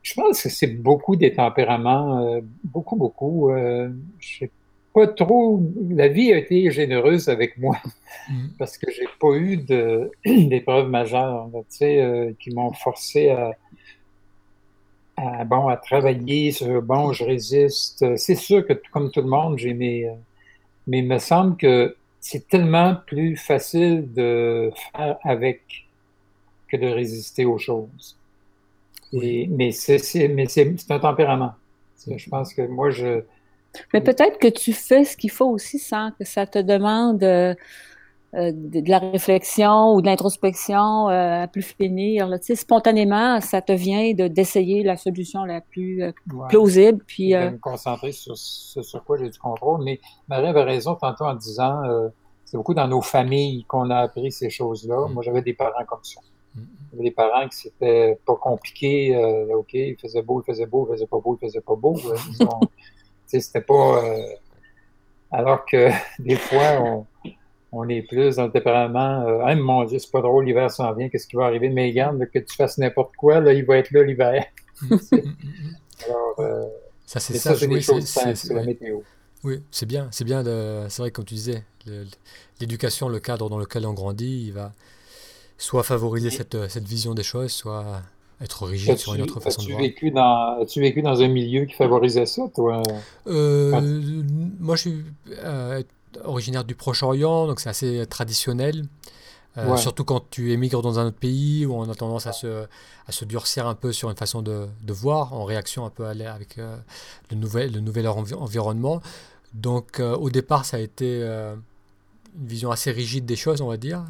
je pense que c'est beaucoup des tempéraments, euh, beaucoup, beaucoup. Euh, je sais pas trop. La vie a été généreuse avec moi mm. parce que j'ai pas eu d'épreuves majeures, tu sais, euh, qui m'ont forcé à, bon, à travailler sur bon, je résiste. C'est sûr que comme tout le monde, j'ai mes mais il me semble que c'est tellement plus facile de faire avec que de résister aux choses. Et, mais c'est mais c'est un tempérament. Je pense que moi, je... Mais peut-être que tu fais ce qu'il faut aussi sans que ça te demande euh, de, la réflexion ou de l'introspection euh, à plus finir. Là. Tu sais, spontanément, ça te vient de d'essayer la solution la plus euh, plausible. Puis, me concentrer sur ce sur quoi j'ai du contrôle. Mais Marie avait raison tantôt en disant c'est beaucoup dans nos familles qu'on a appris ces choses-là. Mm. Moi, j'avais des parents comme ça. Mm. J'avais des parents qui c'était pas compliqué. OK, il faisait beau, il faisait beau, il faisait pas beau, il faisait pas beau. c'était pas... alors que des fois, on on est plus dans le tempérament. Euh, mon Dieu, c'est pas drôle, l'hiver s'en vient, qu'est-ce qui va arriver? Mais regarde, que tu fasses n'importe quoi, là, il va être là l'hiver. Alors, euh, ça, c'est ça, c'est la météo. Oui, c'est bien, c'est bien. C'est vrai, comme tu disais, l'éducation, le cadre dans lequel on grandit, il va soit favoriser cette, cette vision des choses, soit être rigide sur une autre façon de voir. Vécu dans, as-tu vécu dans un milieu qui favorisait ça, toi? Euh, moi, je suis euh, originaire du Proche-Orient, donc c'est assez traditionnel. Euh, surtout quand tu émigres dans un autre pays où on a tendance à se, à se durcir un peu sur une façon de, de voir, en réaction un peu avec euh, le, nouvel, le nouvel environnement. Donc euh, au départ, ça a été une vision assez rigide des choses, on va dire.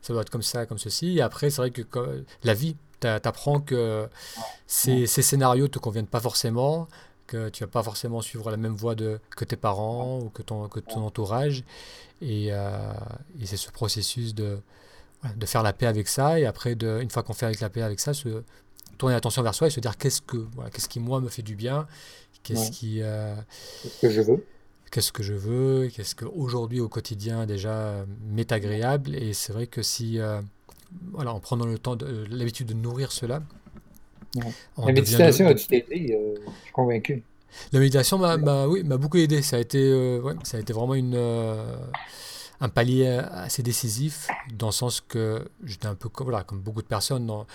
ça doit être comme ça, comme ceci. Et après, c'est vrai que la vie, t'apprends que ces, ces, scénarios ne te conviennent pas forcément, que tu vas pas forcément suivre la même voie de, que tes parents ou que ton, que ton entourage. Et, euh, et c'est ce processus de, de faire la paix avec ça. Et après, de, une fois qu'on fait avec la paix avec ça, se tourner l'attention vers soi et se dire qu'est-ce que voilà, qu'est-ce qui moi me fait du bien, qu'est-ce qui euh, qu'est-ce que je veux, qu'est-ce que je veux, qu'est-ce que aujourd'hui au quotidien déjà m'est agréable. Et c'est vrai que si euh, voilà, en prenant le temps, l'habitude de nourrir cela, la méditation a-tu aidé euh, Je suis convaincu. La méditation m'a oui, beaucoup aidé. Ça a été, euh, ouais, ça a été vraiment une, euh, un palier assez décisif, dans le sens que j'étais un peu voilà, comme beaucoup de personnes, dans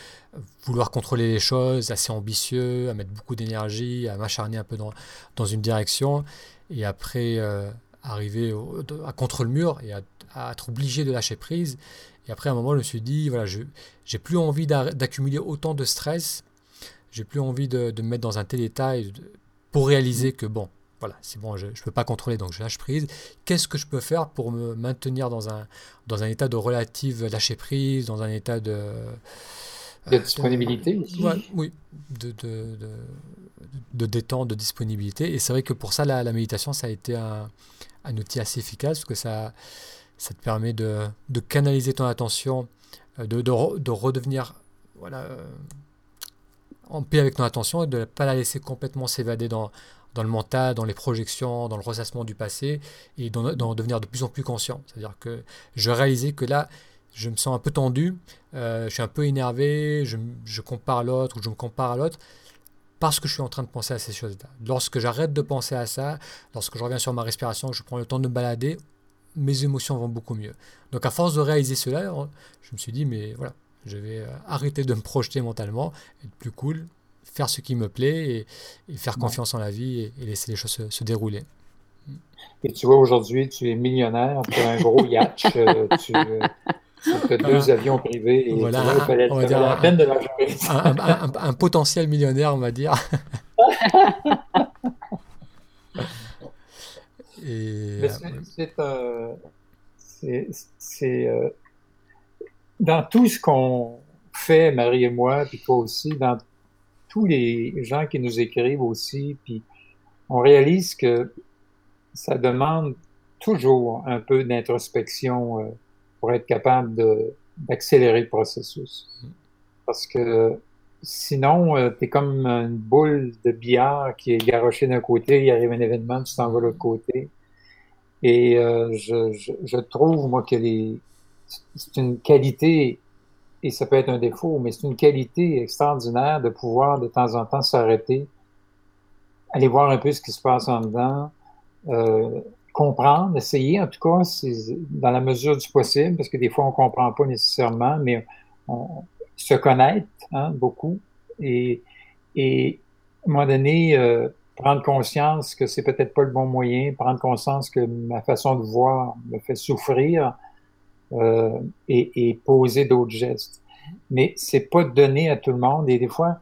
vouloir contrôler les choses, assez ambitieux, à mettre beaucoup d'énergie, à m'acharner un peu dans, dans une direction, et après arriver à contre le mur et à, à, être obligé de lâcher prise. Et après, à un moment, je me suis dit, voilà, je j'ai plus envie d'accumuler autant de stress j'ai plus envie de, me mettre dans un tel état pour réaliser mm. que bon, voilà, c'est bon, je ne peux pas contrôler, donc je lâche prise. Qu'est-ce que je peux faire pour me maintenir dans un, dans un état de relative lâcher prise, dans un état de... De disponibilité Oui, de, de, de, détente, de disponibilité. Et c'est vrai que pour ça, la, méditation, ça a été un, un, outil assez efficace, parce que ça, ça te permet de, canaliser ton attention, euh, de, de, redevenir voilà, euh, en paix avec notre attention et de ne pas la laisser complètement s'évader dans, le mental, dans les projections, dans le ressassement du passé et d'en devenir de plus en plus conscient. C'est-à-dire que je réalisais que là, je me sens un peu tendu, euh, je suis un peu énervé, je, je compare l'autre ou je me compare à l'autre parce que je suis en train de penser à ces choses-là. Lorsque j'arrête de penser à ça, lorsque je reviens sur ma respiration, je prends le temps de me balader, mes émotions vont beaucoup mieux. Donc à force de réaliser cela, je me suis dit, mais voilà, je vais euh, arrêter de me projeter mentalement, être plus cool, faire ce qui me plaît et, faire confiance en la vie et, laisser les choses se, dérouler. Et tu vois, aujourd'hui, tu es millionnaire, tu as un gros yacht, euh, tu, euh, as deux avions privés et voilà, tu vois, on va dire la peine de un, un, un, potentiel millionnaire, on va dire. et, c'est dans tout ce qu'on fait, Marie et moi, puis toi aussi, dans tous les gens qui nous écrivent aussi, puis on réalise que ça demande toujours un peu d'introspection euh, pour être capable d'accélérer le processus. Parce que sinon, euh, tu es comme une boule de billard qui est garochée d'un côté, il arrive un événement, tu t'en vas de l'autre côté. Et euh, je, je, je, trouve, moi, que les, c'est une qualité, et ça peut être un défaut, mais c'est une qualité extraordinaire de pouvoir de temps en temps s'arrêter, aller voir un peu ce qui se passe en dedans, euh, comprendre, essayer, en tout cas, dans la mesure du possible, parce que des fois on comprend pas nécessairement, mais on se connaître hein, beaucoup et, et à un moment donné, euh, prendre conscience que c'est peut-être pas le bon moyen, prendre conscience que ma façon de voir me fait souffrir euh, et, et, poser d'autres gestes. Mais c'est pas donné à tout le monde et des fois,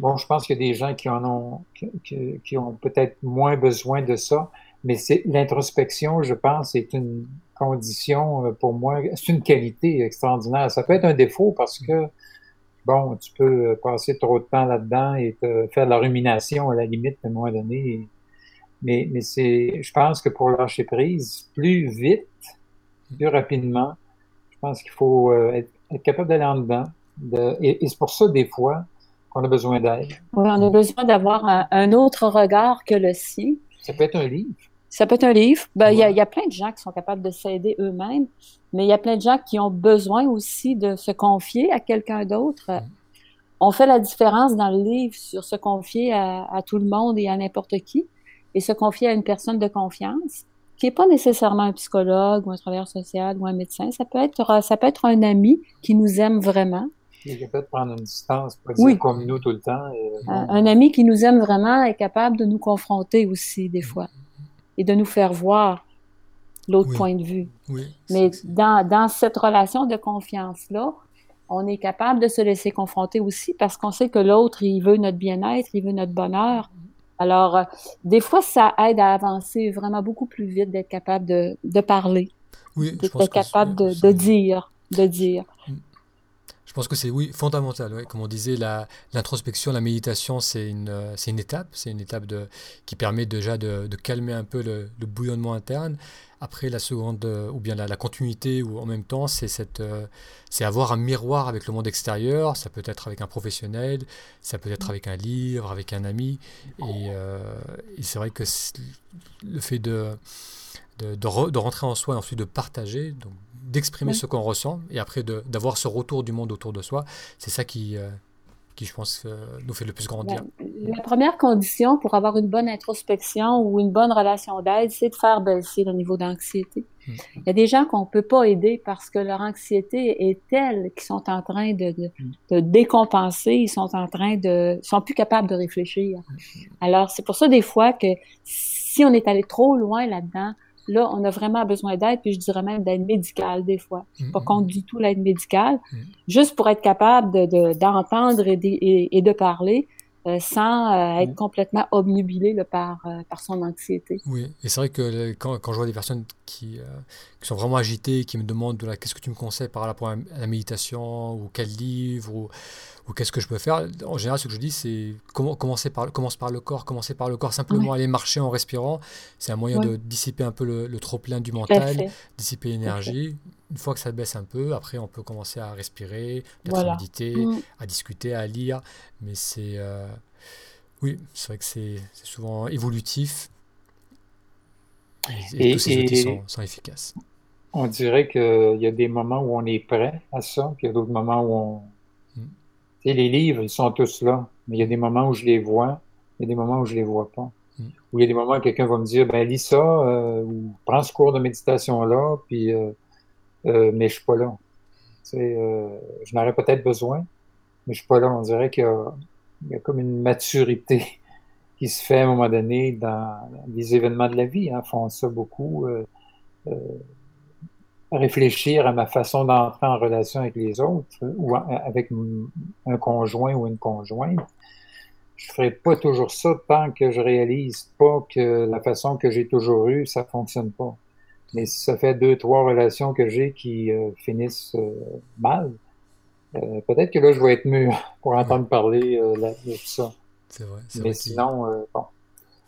bon, je pense qu'il y a des gens qui en ont, qui, qui ont peut-être moins besoin de ça, mais c'est l'introspection, je pense, est une condition euh, pour moi, c'est une qualité extraordinaire. Ça peut être un défaut parce que bon, tu peux passer trop de temps là-dedans et te faire de la rumination à la limite à un moment donné. Mais, mais c'est, je pense que pour lâcher prise, plus vite, plus rapidement, je pense qu'il faut euh, être, capable d'aller en dedans. De, et, c'est pour ça, des fois, qu'on a besoin d'aide. Oui, on a besoin d'avoir un, autre regard que le sien. Ça peut être un livre. Ça peut être un livre. Ben, il y, a, y, a plein de gens qui sont capables de s'aider eux-mêmes, mais il y a plein de gens qui ont besoin aussi de se confier à quelqu'un d'autre. On fait la différence dans le livre sur se confier à, à tout le monde et à n'importe qui et se confier à une personne de confiance qui n'est pas nécessairement un psychologue ou un travailleur social ou un médecin. Ça peut être, ça peut être un ami qui nous aime vraiment. Il est capable de prendre une distance, pas dire comme nous tout le temps. un, un, ami qui nous aime vraiment est capable de nous confronter aussi des fois et de nous faire voir l'autre point de vue. Mais dans, dans, cette relation de confiance-là, on est capable de se laisser confronter aussi parce qu'on sait que l'autre, il veut notre bien-être, il veut notre bonheur. Alors, euh, des fois, ça aide à avancer vraiment beaucoup plus vite d'être capable de, de parler, oui, d'être capable de, de, dire, de dire. Mm. Je pense que c'est oui fondamental. Comme on disait, l'introspection, la, méditation, c'est une, euh, une étape, c'est une étape de, qui permet déjà de, de calmer un peu le, le, bouillonnement interne. Après, la seconde, euh, ou bien la, la, continuité, ou en même temps, c'est cette, euh, c'est avoir un miroir avec le monde extérieur. Ça peut être avec un professionnel, ça peut être avec un livre, avec un ami. Et, et c'est vrai que le fait de de, de, rentrer en soi et ensuite de partager, donc d'exprimer ce qu'on ressent et après d'avoir ce retour du monde autour de soi, c'est ça qui, euh, qui, je pense, euh, nous fait le plus grandir. La première condition pour avoir une bonne introspection ou une bonne relation d'aide, c'est de faire baisser le niveau d'anxiété. Mmh. Il y a des gens qu'on ne peut pas aider parce que leur anxiété est telle qu'ils sont en train de, de, de, décompenser, ils sont en train de, sont plus capables de réfléchir. Mmh. Alors, c'est pour ça des fois que si on est allé trop loin là-dedans, Là, on a vraiment besoin d'aide, puis je dirais même d'aide médicale des fois. Je suis pas contre du tout l'aide médicale, mm-hmm. juste pour être capable d'entendre de, et, de parler euh, sans euh, être mm-hmm. complètement obnubilé par, euh, par son anxiété. Oui, et c'est vrai que quand, quand, je vois des personnes qui, qui sont vraiment agitées, qui me demandent qu'est-ce que tu me conseilles par rapport à la méditation, ou quel livre, ou ou qu'est-ce que je peux faire? En général, ce que je dis, c'est commencer par, commence par le corps, commencer par le corps, simplement aller marcher en respirant. C'est un moyen de dissiper un peu le, trop-plein du mental, dissiper l'énergie. Une fois que ça baisse un peu, après, on peut commencer à respirer, à méditer, mm. à discuter, à lire. Mais c'est. Euh, oui, c'est vrai que c'est souvent évolutif. Et, tous ces outils sont, sont efficaces. On dirait qu'il y a des moments où on est prêt à ça, puis il y a d'autres moments où on les livres, ils sont tous là, mais il y a des moments où je les vois, il y a des moments où je les vois pas. Mm. Ou il y a des moments où quelqu'un va me dire, ben lis ça, euh, ou prends ce cours de méditation-là, puis euh, euh, mais je suis pas là. Euh, je n'aurais peut-être besoin, mais je suis pas là. On dirait qu'il y, y, a comme une maturité qui se fait à un moment donné dans les événements de la vie. Hein, font ça beaucoup. Euh, euh, réfléchir à ma façon d'entrer en relation avec les autres ou avec un conjoint ou une conjointe. Je ferai pas toujours ça tant que je réalise pas que la façon que j'ai toujours eue, ça fonctionne pas. Mais si ça fait deux, trois relations que j'ai qui euh, finissent euh, mal, euh, peut-être que là, je vais être mûr pour entendre parler de tout ça. C'est vrai. Mais sinon, bon.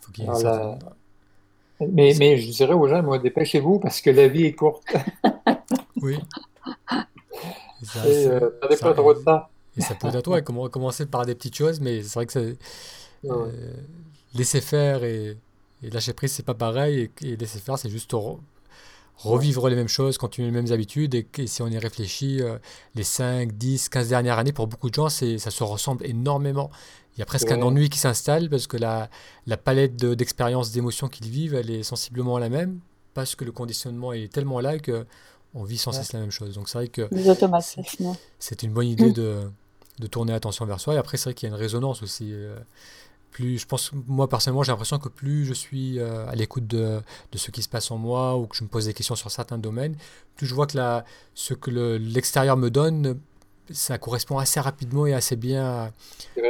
Faut qu'il y ait mais, mais je dirais aux gens, moi, dépêchez-vous parce que la vie est courte. oui. Ça, et euh, pas trop de temps. Et ça peut être à toi, commencer par des petites choses, mais c'est vrai que euh, laisser faire et, lâcher prise, c'est pas pareil. Et, laisser faire, c'est juste revivre les mêmes choses, continuer les mêmes habitudes. Et, si on y réfléchit, euh, les 5, 10, 15 dernières années, pour beaucoup de gens, ça se ressemble énormément. Il y a presque un ennui qui s'installe parce que la, la palette d'expériences, d'émotions qu'ils vivent, elle est sensiblement la même parce que le conditionnement est tellement là que on vit sans cesse la même chose. Donc c'est vrai que c'est une bonne idée de, de, tourner attention vers soi. Et après, c'est vrai qu'il y a une résonance aussi. Euh, plus, je pense, moi personnellement, j'ai l'impression que plus je suis euh, à l'écoute de, de, ce qui se passe en moi ou que je me pose des questions sur certains domaines, plus je vois que la, ce que l'extérieur me donne, ça correspond assez rapidement et assez bien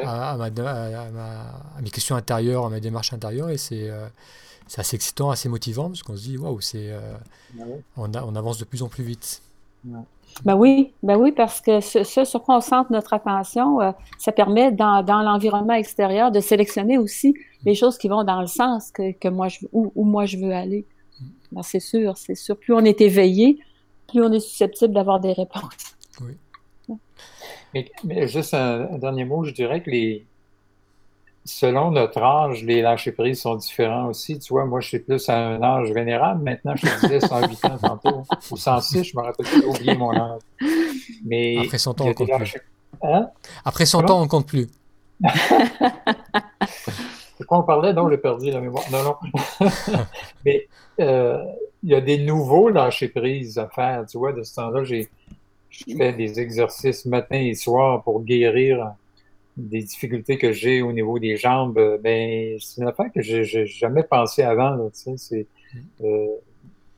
à, à, ma, à, mes questions intérieures, à ma démarche intérieure. Et c'est euh, assez excitant, assez motivant, parce qu'on se dit, waouh, c'est, euh, on, on, avance de plus en plus vite. Ben oui, ben oui, parce que ce, sur quoi on centre notre attention, euh, ça permet dans, dans l'environnement extérieur de sélectionner aussi les choses qui vont dans le sens que, que moi je, où, où, moi je veux aller. Ben c'est sûr, c'est sûr. Plus on est éveillé, plus on est susceptible d'avoir des réponses. Oui. Mais, juste un, dernier mot, je dirais que les, selon notre âge, les lâcher prises sont différents aussi. Tu vois, moi, je suis plus à un âge vénérable. Maintenant, je te disais 108 ans tantôt, ou 106, je me rappelle pas, j'ai oublié mon âge. Mais Après 100 ans, on compte plus. Hein? Après 100 ans, on compte plus. De quoi on parlait? Non, j'ai perdu la mémoire. Non, non. Mais euh, il y a des nouveaux lâcher prises à faire. Tu vois, de ce temps-là, j'ai fait des exercices matin et soir pour guérir des difficultés que j'ai au niveau des jambes, euh, ben, c'est une affaire que j'ai jamais pensé avant. Là, c'est euh,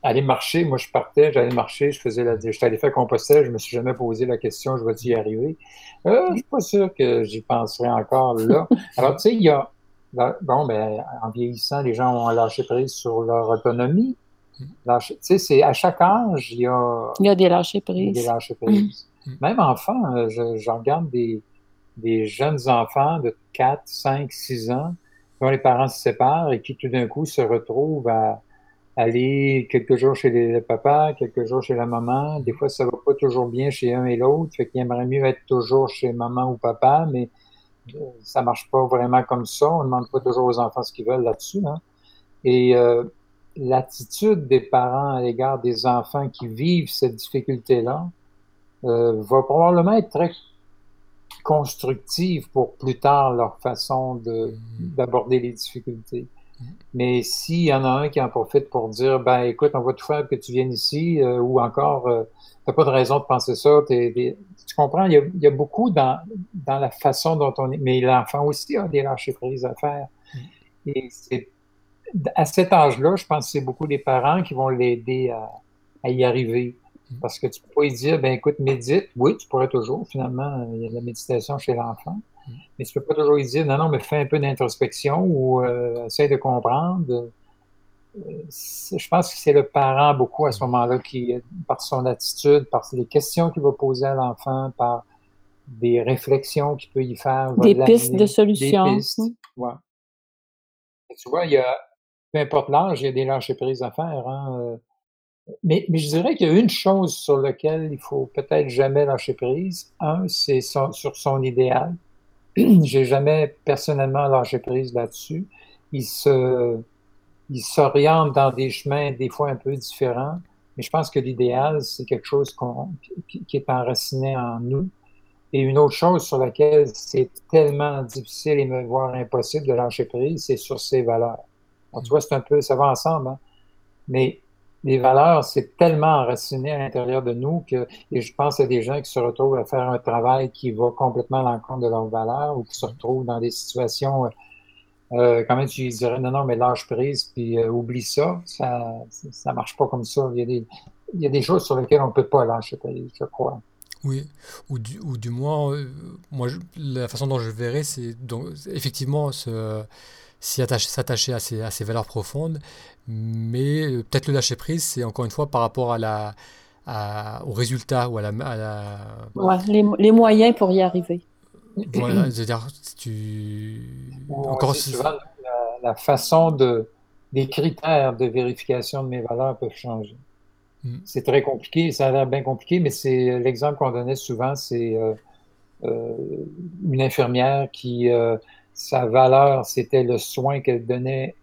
aller marcher. Moi, je partais, j'allais marcher, je faisais la, j'étais allé faire compostage, je me suis jamais posé la question, je vais y arriver? Euh, je suis pas sûr que j'y penserai encore là. Alors, tu sais, il y a, bon, ben, en vieillissant, les gens ont lâché prise sur leur autonomie. Tu sais, c'est à chaque âge, il y a, il y a des lâchers prises. Des lâchers prises. Mm. Même enfant, euh, je, je regarde des, des jeunes enfants de 4, 5, 6 ans dont les parents se séparent et qui tout d'un coup se retrouvent à aller quelques jours chez le papa, quelques jours chez la maman. Des fois, ça va pas toujours bien chez un et l'autre, fait qu'il aimerait mieux être toujours chez maman ou papa, mais euh, ça marche pas vraiment comme ça. On demande pas toujours aux enfants ce qu'ils veulent là-dessus. Hein. Et euh, l'attitude des parents à l'égard des enfants qui vivent cette difficulté-là euh, va probablement être très constructive pour plus tard leur façon mm. d'aborder les difficultés. Mm. Mais s'il y en a un qui en profite pour dire, ben écoute, on va tout faire que tu viennes ici, euh, ou encore, euh, t'as pas de raison de penser ça, tu comprends, il y, a, il y, a, beaucoup dans, dans la façon dont on est, mais l'enfant aussi a des lâcher prises à faire. Mm. Et c'est, à cet âge-là, je pense que c'est beaucoup des parents qui vont l'aider à, à y arriver. Parce que tu peux pas lui dire, ben écoute, médite. Oui, tu pourrais toujours, finalement, il y a de la méditation chez l'enfant. Mm. Mais tu peux pas toujours lui dire, non, non, mais fais un peu d'introspection ou euh, essaie de comprendre. Euh, je pense que c'est le parent beaucoup à ce moment-là qui, par son attitude, par les questions qu'il va poser à l'enfant, par des réflexions qu'il peut y faire. Des pistes de solutions. Des pistes. Ouais. tu vois, il y a, peu importe l'âge, il y a des lâcher prises à faire. Hein. Mais, mais, je dirais qu'il y a une chose sur laquelle il faut peut-être jamais lâcher prise. Un, c'est sur son idéal. J'ai jamais personnellement lâché prise là-dessus. Il se, il s'oriente dans des chemins des fois un peu différents. Mais je pense que l'idéal, c'est quelque chose qui, qui est enraciné en nous. Et une autre chose sur laquelle c'est tellement difficile et me voir impossible de lâcher prise, c'est sur ses valeurs. tu vois, c'est un peu, ça va ensemble, hein? mais les valeurs, c'est tellement enraciné à l'intérieur de nous que et je pense à des gens qui se retrouvent à faire un travail qui va complètement à l'encontre de leurs valeurs ou qui se retrouvent dans des situations, euh, quand même, tu dirais non, non, mais lâche prise, puis euh, oublie ça. ça. Ça marche pas comme ça. Il y a des, il y a des choses sur lesquelles on peut pas lâcher prise, je crois. Oui, ou du, ou du moins, euh, moi, la façon dont je verrais, c'est effectivement ce s'attacher à ses, à ses valeurs profondes, mais euh, peut-être le lâcher prise, c'est encore une fois par rapport à la, à, au résultat ou à la. À la... Ouais, les, les, moyens pour y arriver. Voilà, c'est-à-dire, tu. encore souvent, la, la, façon de. Les critères de vérification de mes valeurs peuvent changer. Hmm. C'est très compliqué, ça a l'air bien compliqué, mais c'est l'exemple qu'on donnait souvent, c'est euh, euh, une infirmière qui euh, sa valeur, c'était le soin qu'elle donnait,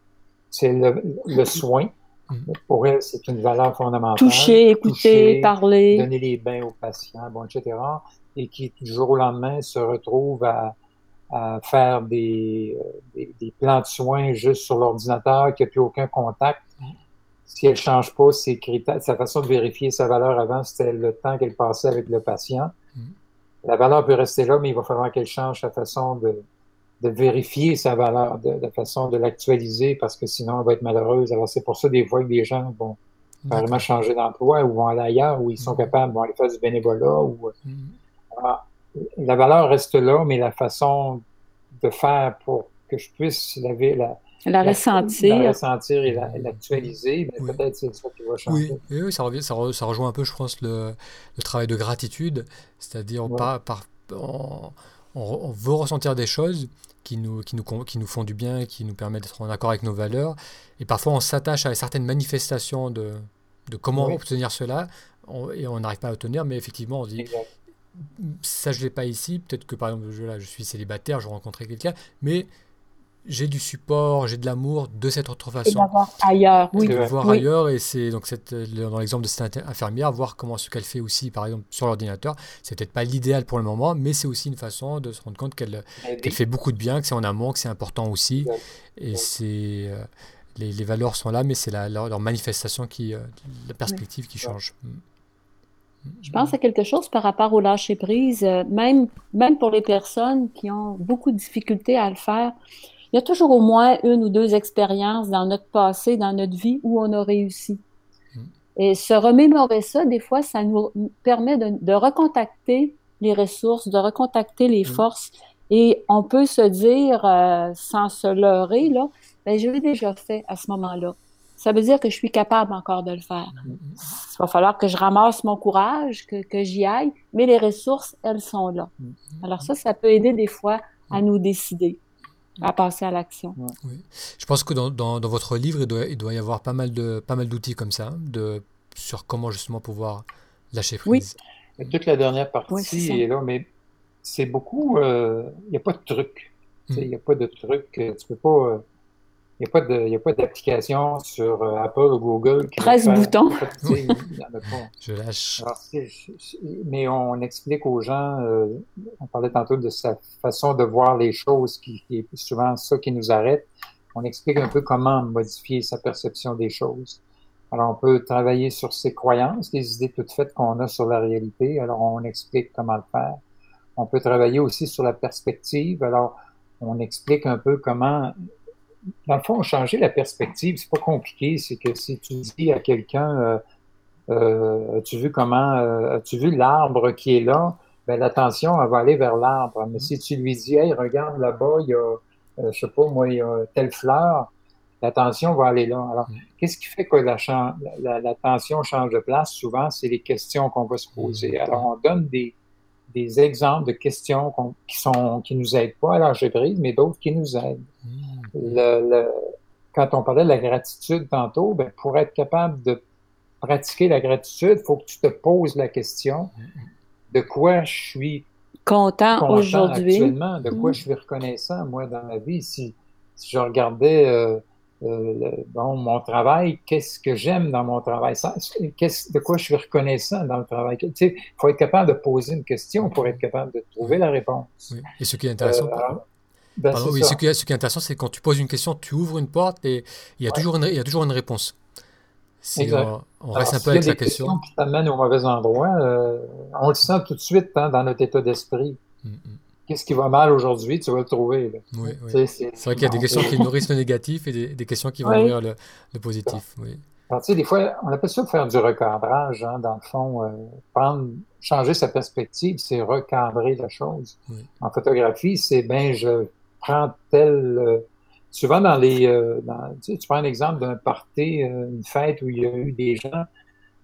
c'est le, soin. Mm-hmm. Pour elle, c'est une valeur fondamentale. Toucher, écouter, parler. Donner les bains aux patients, bon, etc. Et qui, du jour au lendemain, se retrouve à, à faire des, des, des, plans de soins juste sur l'ordinateur, qui n'a plus aucun contact. Mm-hmm. Si elle change pas ses critères, sa façon de vérifier sa valeur avant, c'était le temps qu'elle passait avec le patient. Mm-hmm. La valeur peut rester là, mais il va falloir qu'elle change sa façon de, de vérifier sa valeur, de, de façon de l'actualiser, parce que sinon, elle va être malheureuse. Alors, c'est pour ça, des fois, que les gens vont carrément changer d'emploi ou vont aller ailleurs, où ils sont mm. capables, vont aller faire du bénévolat. Ou, mm. la valeur reste là, mais la façon de faire pour que je puisse la, la, la ressentir. La ressentir et l'actualiser, ben, peut-être c'est ça qui va changer. Oui, oui ça, revient, ça, rejoint un peu, je pense, le, le travail de gratitude, c'est-à-dire par, on, on, veut ressentir des choses qui nous, qui, nous, qui nous font du bien, qui nous permettent d'être en accord avec nos valeurs, et parfois on s'attache à certaines manifestations de, de comment obtenir cela, et on n'arrive pas à obtenir, mais effectivement on dit... Ça, je ne l'ai pas ici. Peut-être que par exemple, je, là, je suis célibataire, je rencontrais quelqu'un, mais j'ai du support, j'ai de l'amour de cette autre façon. Et d'avoir ailleurs, oui. De voir ailleurs, et c'est donc cette, dans l'exemple de cette infirmière, voir comment ce qu'elle fait aussi, par exemple, sur l'ordinateur. C'est peut-être pas l'idéal pour le moment, mais c'est aussi une façon de se rendre compte qu'elle qu'elle fait beaucoup de bien, que c'est en amour, que c'est important aussi. Et c'est. Euh, les, les, valeurs sont là, mais c'est la, leur, manifestation qui. Euh, la perspective qui change. Mm. Je pense à quelque chose par rapport au lâcher prise, euh, même, même pour les personnes qui ont beaucoup de difficultés à le faire il y a toujours au moins une ou deux expériences dans notre passé, dans notre vie où on a réussi. Mm. Et se remémorer ça, des fois, ça nous permet de, recontacter les ressources, de recontacter les mm. forces. Et on peut se dire, euh, sans se leurrer, là, ben, je l'ai déjà fait à ce moment-là. Ça veut dire que je suis capable encore de le faire. Mm, Il va falloir que je ramasse mon courage, que, que j'y aille, mais les ressources, elles sont là. Alors ça, ça peut aider des fois à nous décider à passer à l'action. Oui. Je pense que dans, dans, votre livre, il doit, il doit, y avoir pas mal de pas mal d'outils comme ça, de, sur comment justement pouvoir lâcher prise. Oui. Toute la dernière partie est, là, mais c'est beaucoup. Euh, il n'y a pas de truc. Hmm. Il n'y a pas de truc. Tu peux pas. Euh, il n'y a pas d'application sur euh, Apple ou Google. 13 boutons. Je lâche. mais on explique aux gens, euh, on parlait tantôt de sa façon de voir les choses, qui, est souvent ça qui nous arrête. On explique un peu comment modifier sa perception des choses. Alors, on peut travailler sur ses croyances, les idées toutes faites qu'on a sur la réalité. Alors, on explique comment le faire. On peut travailler aussi sur la perspective. Alors, on explique un peu comment dans le fond, changer la perspective, c'est pas compliqué. C'est que si tu dis à quelqu'un, euh, euh, as-tu vu comment, euh, as-tu vu l'arbre qui est là? Ben, l'attention, elle va aller vers l'arbre. Mais si tu lui dis, hey, regarde là-bas, il y a, je sais pas, moi, il y a telle fleur, l'attention va aller là. Alors, qu'est-ce qui fait que l'attention la, change de place? Souvent, c'est les questions qu'on va se poser. Alors, on donne des, des exemples de questions qui sont qui nous aident pas à prise, mais d'autres qui nous aident. Hmm. Le, quand on parlait de la gratitude tantôt, ben, pour être capable de pratiquer la gratitude, il faut que tu te poses la question de quoi je suis content, aujourd'hui, de quoi hmm. je suis reconnaissant moi dans ma vie. Si, si je regardais euh, euh, bon, mon travail, qu'est-ce que j'aime dans mon travail, de quoi je suis reconnaissant dans le travail? Tu sais, il faut être capable de poser une question pour être capable de trouver la réponse. Oui. Et ce qui est intéressant, euh, ben, oui, ce, qui est, ce qui est intéressant, c'est quand tu poses une question, tu ouvres une porte et il y a, toujours, une, il y a toujours une réponse. Si on, on reste un peu avec la question. questions qui t'amènent au mauvais endroit, euh, on le sent tout de suite hein, dans notre état d'esprit. Mm, mm qu'est-ce qui va mal aujourd'hui, tu vas le trouver. Oui, oui. C'est vrai qu'il y a des questions qui nourrissent le négatif et des, questions qui vont nourrir le, positif. Oui. Alors, tu sais, des fois, on appelle ça faire du recadrage, hein, dans le fond. Euh, prendre, changer sa perspective, c'est recadrer la chose. En photographie, c'est ben, je prends tel. Euh, souvent, dans les. Euh, tu, sais, tu prends un exemple d'un party, une fête où il y a eu des gens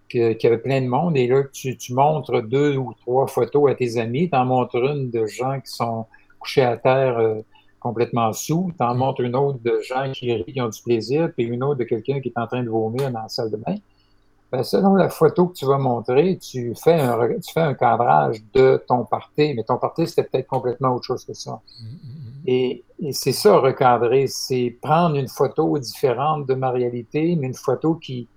qu'il y avait plein de monde, et là, tu, tu, montres deux ou trois photos à tes amis, tu en montres une de gens qui sont couchés à terre euh, complètement sous, tu en mm. montres une autre de gens qui rient, qui ont du plaisir, puis une autre de quelqu'un qui est en train de vomir dans la salle de bain. Ben, selon la photo que tu vas montrer, tu fais un, tu fais un cadrage de ton party, mais ton party, c'était peut-être complètement autre chose que ça. Mm, mm, et, et c'est ça, recadrer, c'est prendre une photo différente de ma réalité, mais une photo qui,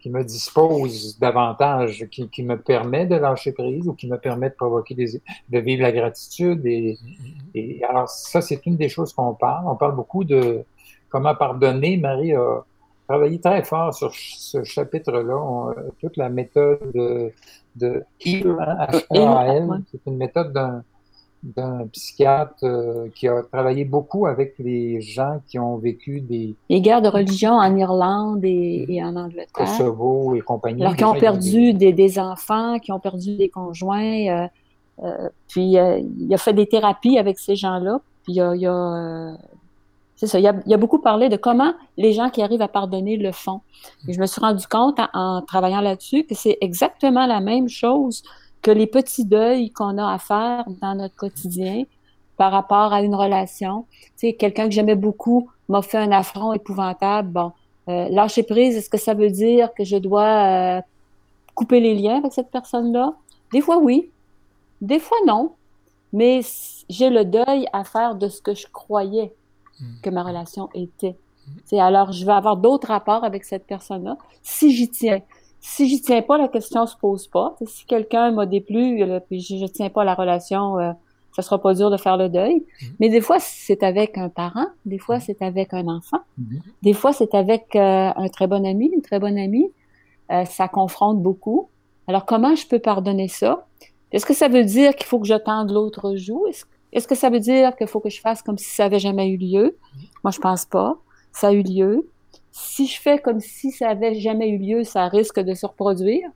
qui me dispose davantage, qui, qui, me permet de lâcher prise ou qui me permet de provoquer des, de vivre la gratitude. Et, et alors, ça, c'est une des choses qu'on parle. On parle beaucoup de comment pardonner. Marie a travaillé très fort sur ce chapitre-là. Toute la méthode de, de HEAL, c'est une méthode d'un d'un psychiatre euh, qui a travaillé beaucoup avec les gens qui ont vécu des... Les guerres de religion en Irlande et, en Angleterre. Kosovo et compagnie. Alors, qui ont perdu des, des, enfants, qui ont perdu des conjoints. Euh, euh, puis, il a fait des thérapies avec ces gens-là. Puis, il y a... c'est ça, il a, il a, beaucoup parlé de comment les gens qui arrivent à pardonner le font. Et je me suis rendu compte en travaillant là-dessus que c'est exactement la même chose que les petits deuils qu'on a à faire dans notre quotidien par rapport à une relation. Tu sais, quelqu'un que j'aimais beaucoup m'a fait un affront épouvantable. Bon, euh, lâcher prise, est-ce que ça veut dire que je dois euh, couper les liens avec cette personne-là? Des fois, oui. Des fois, non. Mais j'ai le deuil à faire de ce que je croyais hmm. que ma relation était. C'est alors, je vais avoir d'autres rapports avec cette personne-là si j'y tiens. Si j'y tiens pas, la question se pose pas. si quelqu'un m'a déplu, puis je, ne tiens pas la relation, euh, ça sera pas dur de faire le deuil. Mm-hmm. Mais des fois, c'est avec un parent, des fois, mm-hmm. c'est avec un enfant, mm-hmm. des fois, c'est avec euh, un très bon ami, une très bonne amie. Euh, ça confronte beaucoup. Alors, comment je peux pardonner ça? Est-ce que ça veut dire qu'il faut que je tende l'autre joue? Est-ce que ça veut dire qu'il faut que je fasse comme si ça avait jamais eu lieu? Moi, je pense pas. Ça a eu lieu si je fais comme si ça avait jamais eu lieu, ça risque de se reproduire.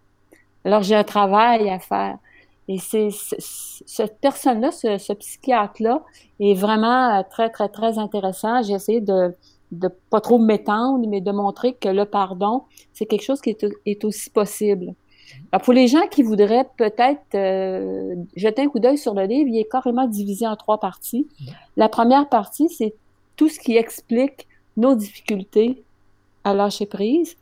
Alors j'ai un travail à faire. Et c'est cette personne-là, ce, psychiatre-là, est vraiment euh, très, très, très intéressant. J'ai essayé de de pas trop m'étendre, mais de montrer que le pardon, c'est quelque chose qui est, aussi possible. Alors pour les gens qui voudraient peut-être euh, jeter un coup d'œil sur le livre, il est carrément divisé en trois parties. La première partie, c'est tout ce qui explique nos difficultés à lâcher prise.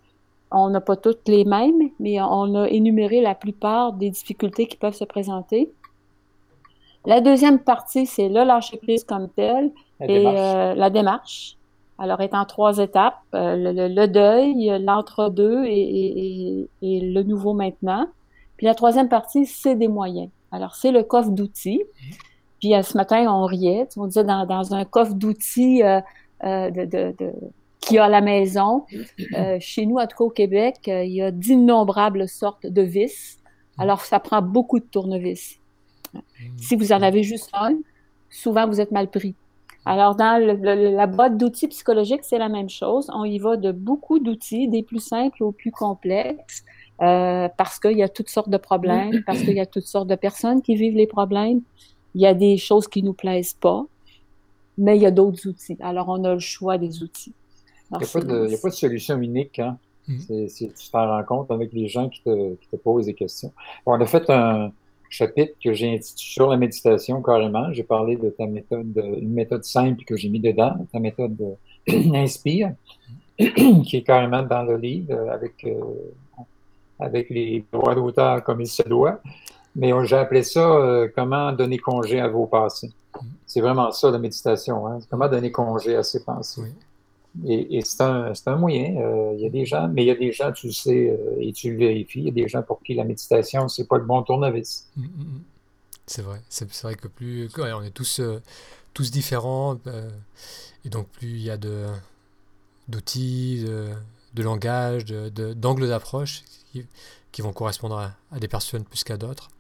On n'a pas toutes les mêmes, mais on a énuméré la plupart des difficultés qui peuvent se présenter. La deuxième partie, c'est le lâcher prise comme tel et euh, la démarche. Alors, est en trois étapes euh, le, deuil, l'entre-deux et, le nouveau maintenant. Puis la troisième partie, c'est des moyens. Alors, c'est le coffre d'outils. Puis ce matin, on riait. On disait dans, dans un coffre d'outils euh, de, de, qu'il y a à la maison. Euh, chez nous, en tout cas au Québec, euh, il y a d'innombrables sortes de vis. Alors, ça prend beaucoup de tournevis. Si vous en avez juste un, souvent vous êtes mal pris. Alors, dans la boîte d'outils psychologiques, c'est la même chose. On y va de beaucoup d'outils, des plus simples aux plus complexes, euh, parce qu'il y a toutes sortes de problèmes, parce qu'il y a toutes sortes de personnes qui vivent les problèmes. Il y a des choses qui nous plaisent pas, mais il y a d'autres outils. Alors, on a le choix des outils. Il n'y a, pas de solution unique. Hein? Mm. tu t'en rends compte avec les gens qui te, qui te posent des questions. on a fait un chapitre que j'ai intitulé sur la méditation carrément. J'ai parlé de ta méthode, une méthode simple que j'ai mis dedans, ta méthode Inspire, qui est carrément dans le livre avec, euh, avec les droits d'auteur comme il se doit. Mais j'ai appelé ça euh, comment donner congé à vos passés. Mm. C'est vraiment ça la méditation. Hein? Comment donner congé à ses pensées. Et, c'est un, un, moyen. Euh, il y a des gens, mais il y a des gens, tu le sais, euh, et tu le vérifies, il y a des gens pour qui la méditation, c'est pas le bon tournevis. Mm, mm, mm. C'est vrai. C'est vrai que plus. on est tous, euh, tous différents. et donc, plus il y a d'outils, de, de, langage, d'angles d'approche qui, qui, vont correspondre à, des personnes plus qu'à d'autres.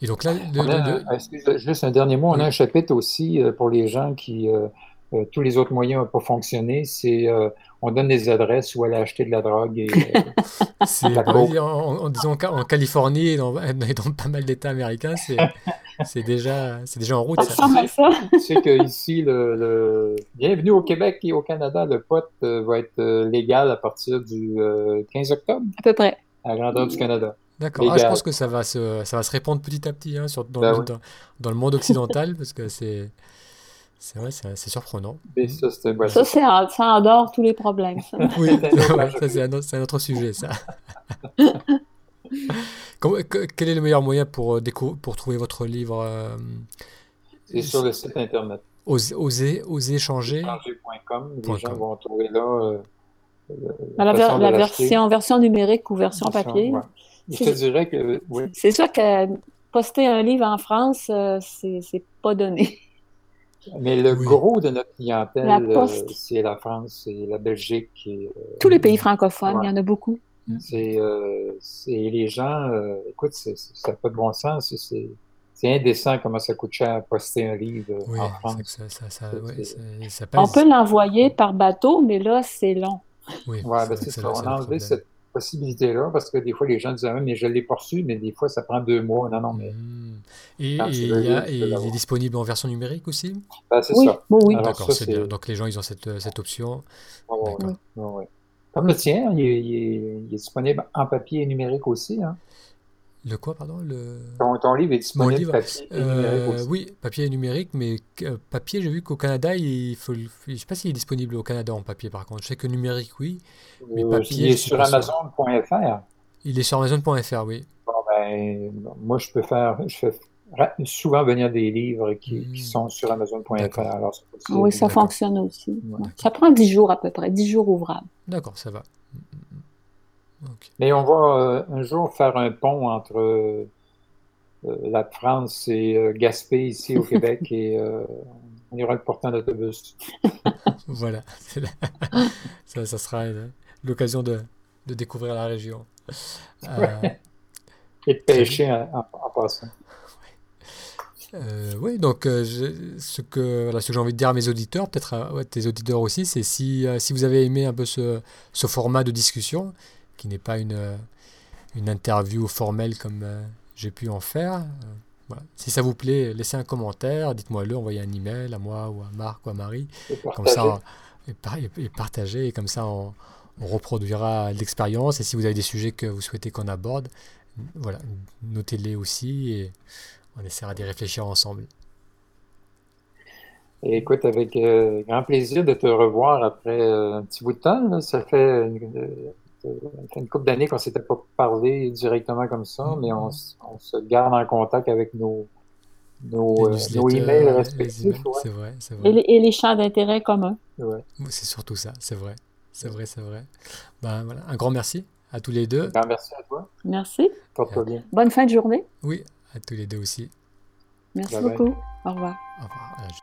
Et donc là, juste un dernier mot, on a un chapitre aussi pour les gens qui euh, tous les autres moyens n'ont pas fonctionné. C'est euh, on donne des adresses où aller acheter de la drogue. Et, euh, en, disant en Californie et dans, dans pas mal d'États américains, c'est déjà, déjà en route. Ça. C'est que ici, le, bienvenue au Québec et au Canada, le pot va être légal à partir du 15 octobre. À peu près. À la grandeur du Canada. D'accord. Ah, je pense que ça va se, ça va se répandre petit à petit hein, sur, dans, ben dans, le monde occidental parce que c'est c'est vrai, c'est surprenant. ça, ça, ça, endort tous les problèmes. Ça. oui, c'est un, un, autre sujet, ça. quel est le meilleur moyen pour, euh, pour trouver votre livre euh, C'est sur le site internet. Oser, oser changer. Changer.com, les gens vont trouver là. Euh, la, la version, version numérique ou version, papier. Je te dirais que. C'est sûr que poster un livre en France, c'est pas donné. Mais le gros de notre clientèle, euh, c'est la France, c'est la Belgique. Et, euh, Tous les pays francophones, il y en a beaucoup. C'est euh, les gens, écoute, ça n'a pas de bon sens. c'est indécent comment ça coûte cher à poster un livre en France. On peut l'envoyer par bateau, mais là, c'est long. Oui, ouais, ben c'est ça. On a enlevé cette possibilité-là parce que des fois, les gens disent ah, mais je l'ai reçu, mais des fois, ça prend deux mois. Non, non, mais. Hmm. Et, il, est disponible en version numérique aussi? Ben, C'est ça. oui. D'accord, c'est bien. Donc les gens, ils ont cette, cette option. Comme le tien, il est, il est, disponible en papier et numérique aussi. Hein. Le quoi, pardon le... Ton, livre est disponible papier et numérique euh, Oui, papier et numérique, mais euh, papier, j'ai vu qu'au Canada, il faut, je ne sais pas s'il est disponible au Canada en papier par contre. Je sais que numérique, oui, mais euh, papier. il est sur Amazon.fr. Il est sur Amazon.fr, oui. Bon, ben, moi, je peux faire, je fais souvent venir des livres qui, hmm. sont sur Amazon.fr. Oui, ça fonctionne aussi. Ça prend 10 jours à peu près, 10 jours ouvrables. D'accord, ça va. Mais on va euh, un jour faire un pont entre euh, la France et euh, Gaspé ici au Québec et on ira le portant d'autobus. voilà, ça, ça, sera l'occasion de, de, découvrir la région. Et de pêcher en, passant. oui, donc ce que, voilà, ce que j'ai envie de dire à mes auditeurs, peut-être à tes auditeurs aussi, c'est si, si vous avez aimé un peu ce, ce format de discussion, qui n'est pas une, euh, une interview formelle comme euh, j'ai pu en faire. Euh, voilà. Si ça vous plaît, laissez un commentaire, dites-moi-le, envoyez un email à moi ou à Marc ou à Marie. Comme ça, et, partagez, et comme ça on, reproduira l'expérience. Et si vous avez des sujets que vous souhaitez qu'on aborde, voilà, notez-les aussi et on essaiera d'y réfléchir ensemble. écoute, avec grand plaisir de te revoir après un petit bout de temps. Ça fait fait une couple d'années qu'on ne s'était pas parlé directement comme ça, mm-hmm. mais on, se garde en contact avec nos, nos, euh, emails respectifs. C'est vrai, c'est vrai. Et les, champs d'intérêt communs. Ouais. C'est surtout ça, c'est vrai. C'est vrai, c'est vrai. Ben, voilà. Un grand merci à tous les deux. Ben, merci à toi. Merci. Porte-toi bien. Bonne fin de journée. Oui, à tous les deux aussi. Merci beaucoup. Au revoir. Au revoir.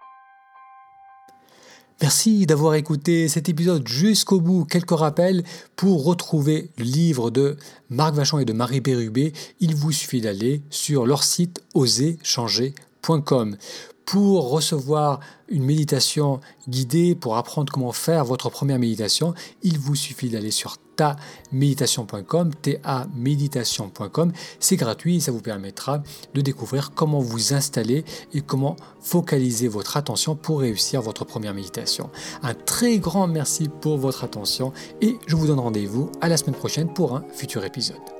Merci d'avoir écouté cet épisode jusqu'au bout. Quelques rappels pour retrouver le livre de Marc Vachon et de Marie Bérubé. Il vous suffit d'aller sur leur site oserchanger.com. Pour recevoir une méditation guidée, pour apprendre comment faire votre première méditation, il vous suffit d'aller sur ta-méditation.com, ta-méditation.com. C'est gratuit et ça vous permettra de découvrir comment vous installer et comment focaliser votre attention pour réussir votre première méditation. Un très grand merci pour votre attention et je vous donne rendez-vous à la semaine prochaine pour un futur épisode.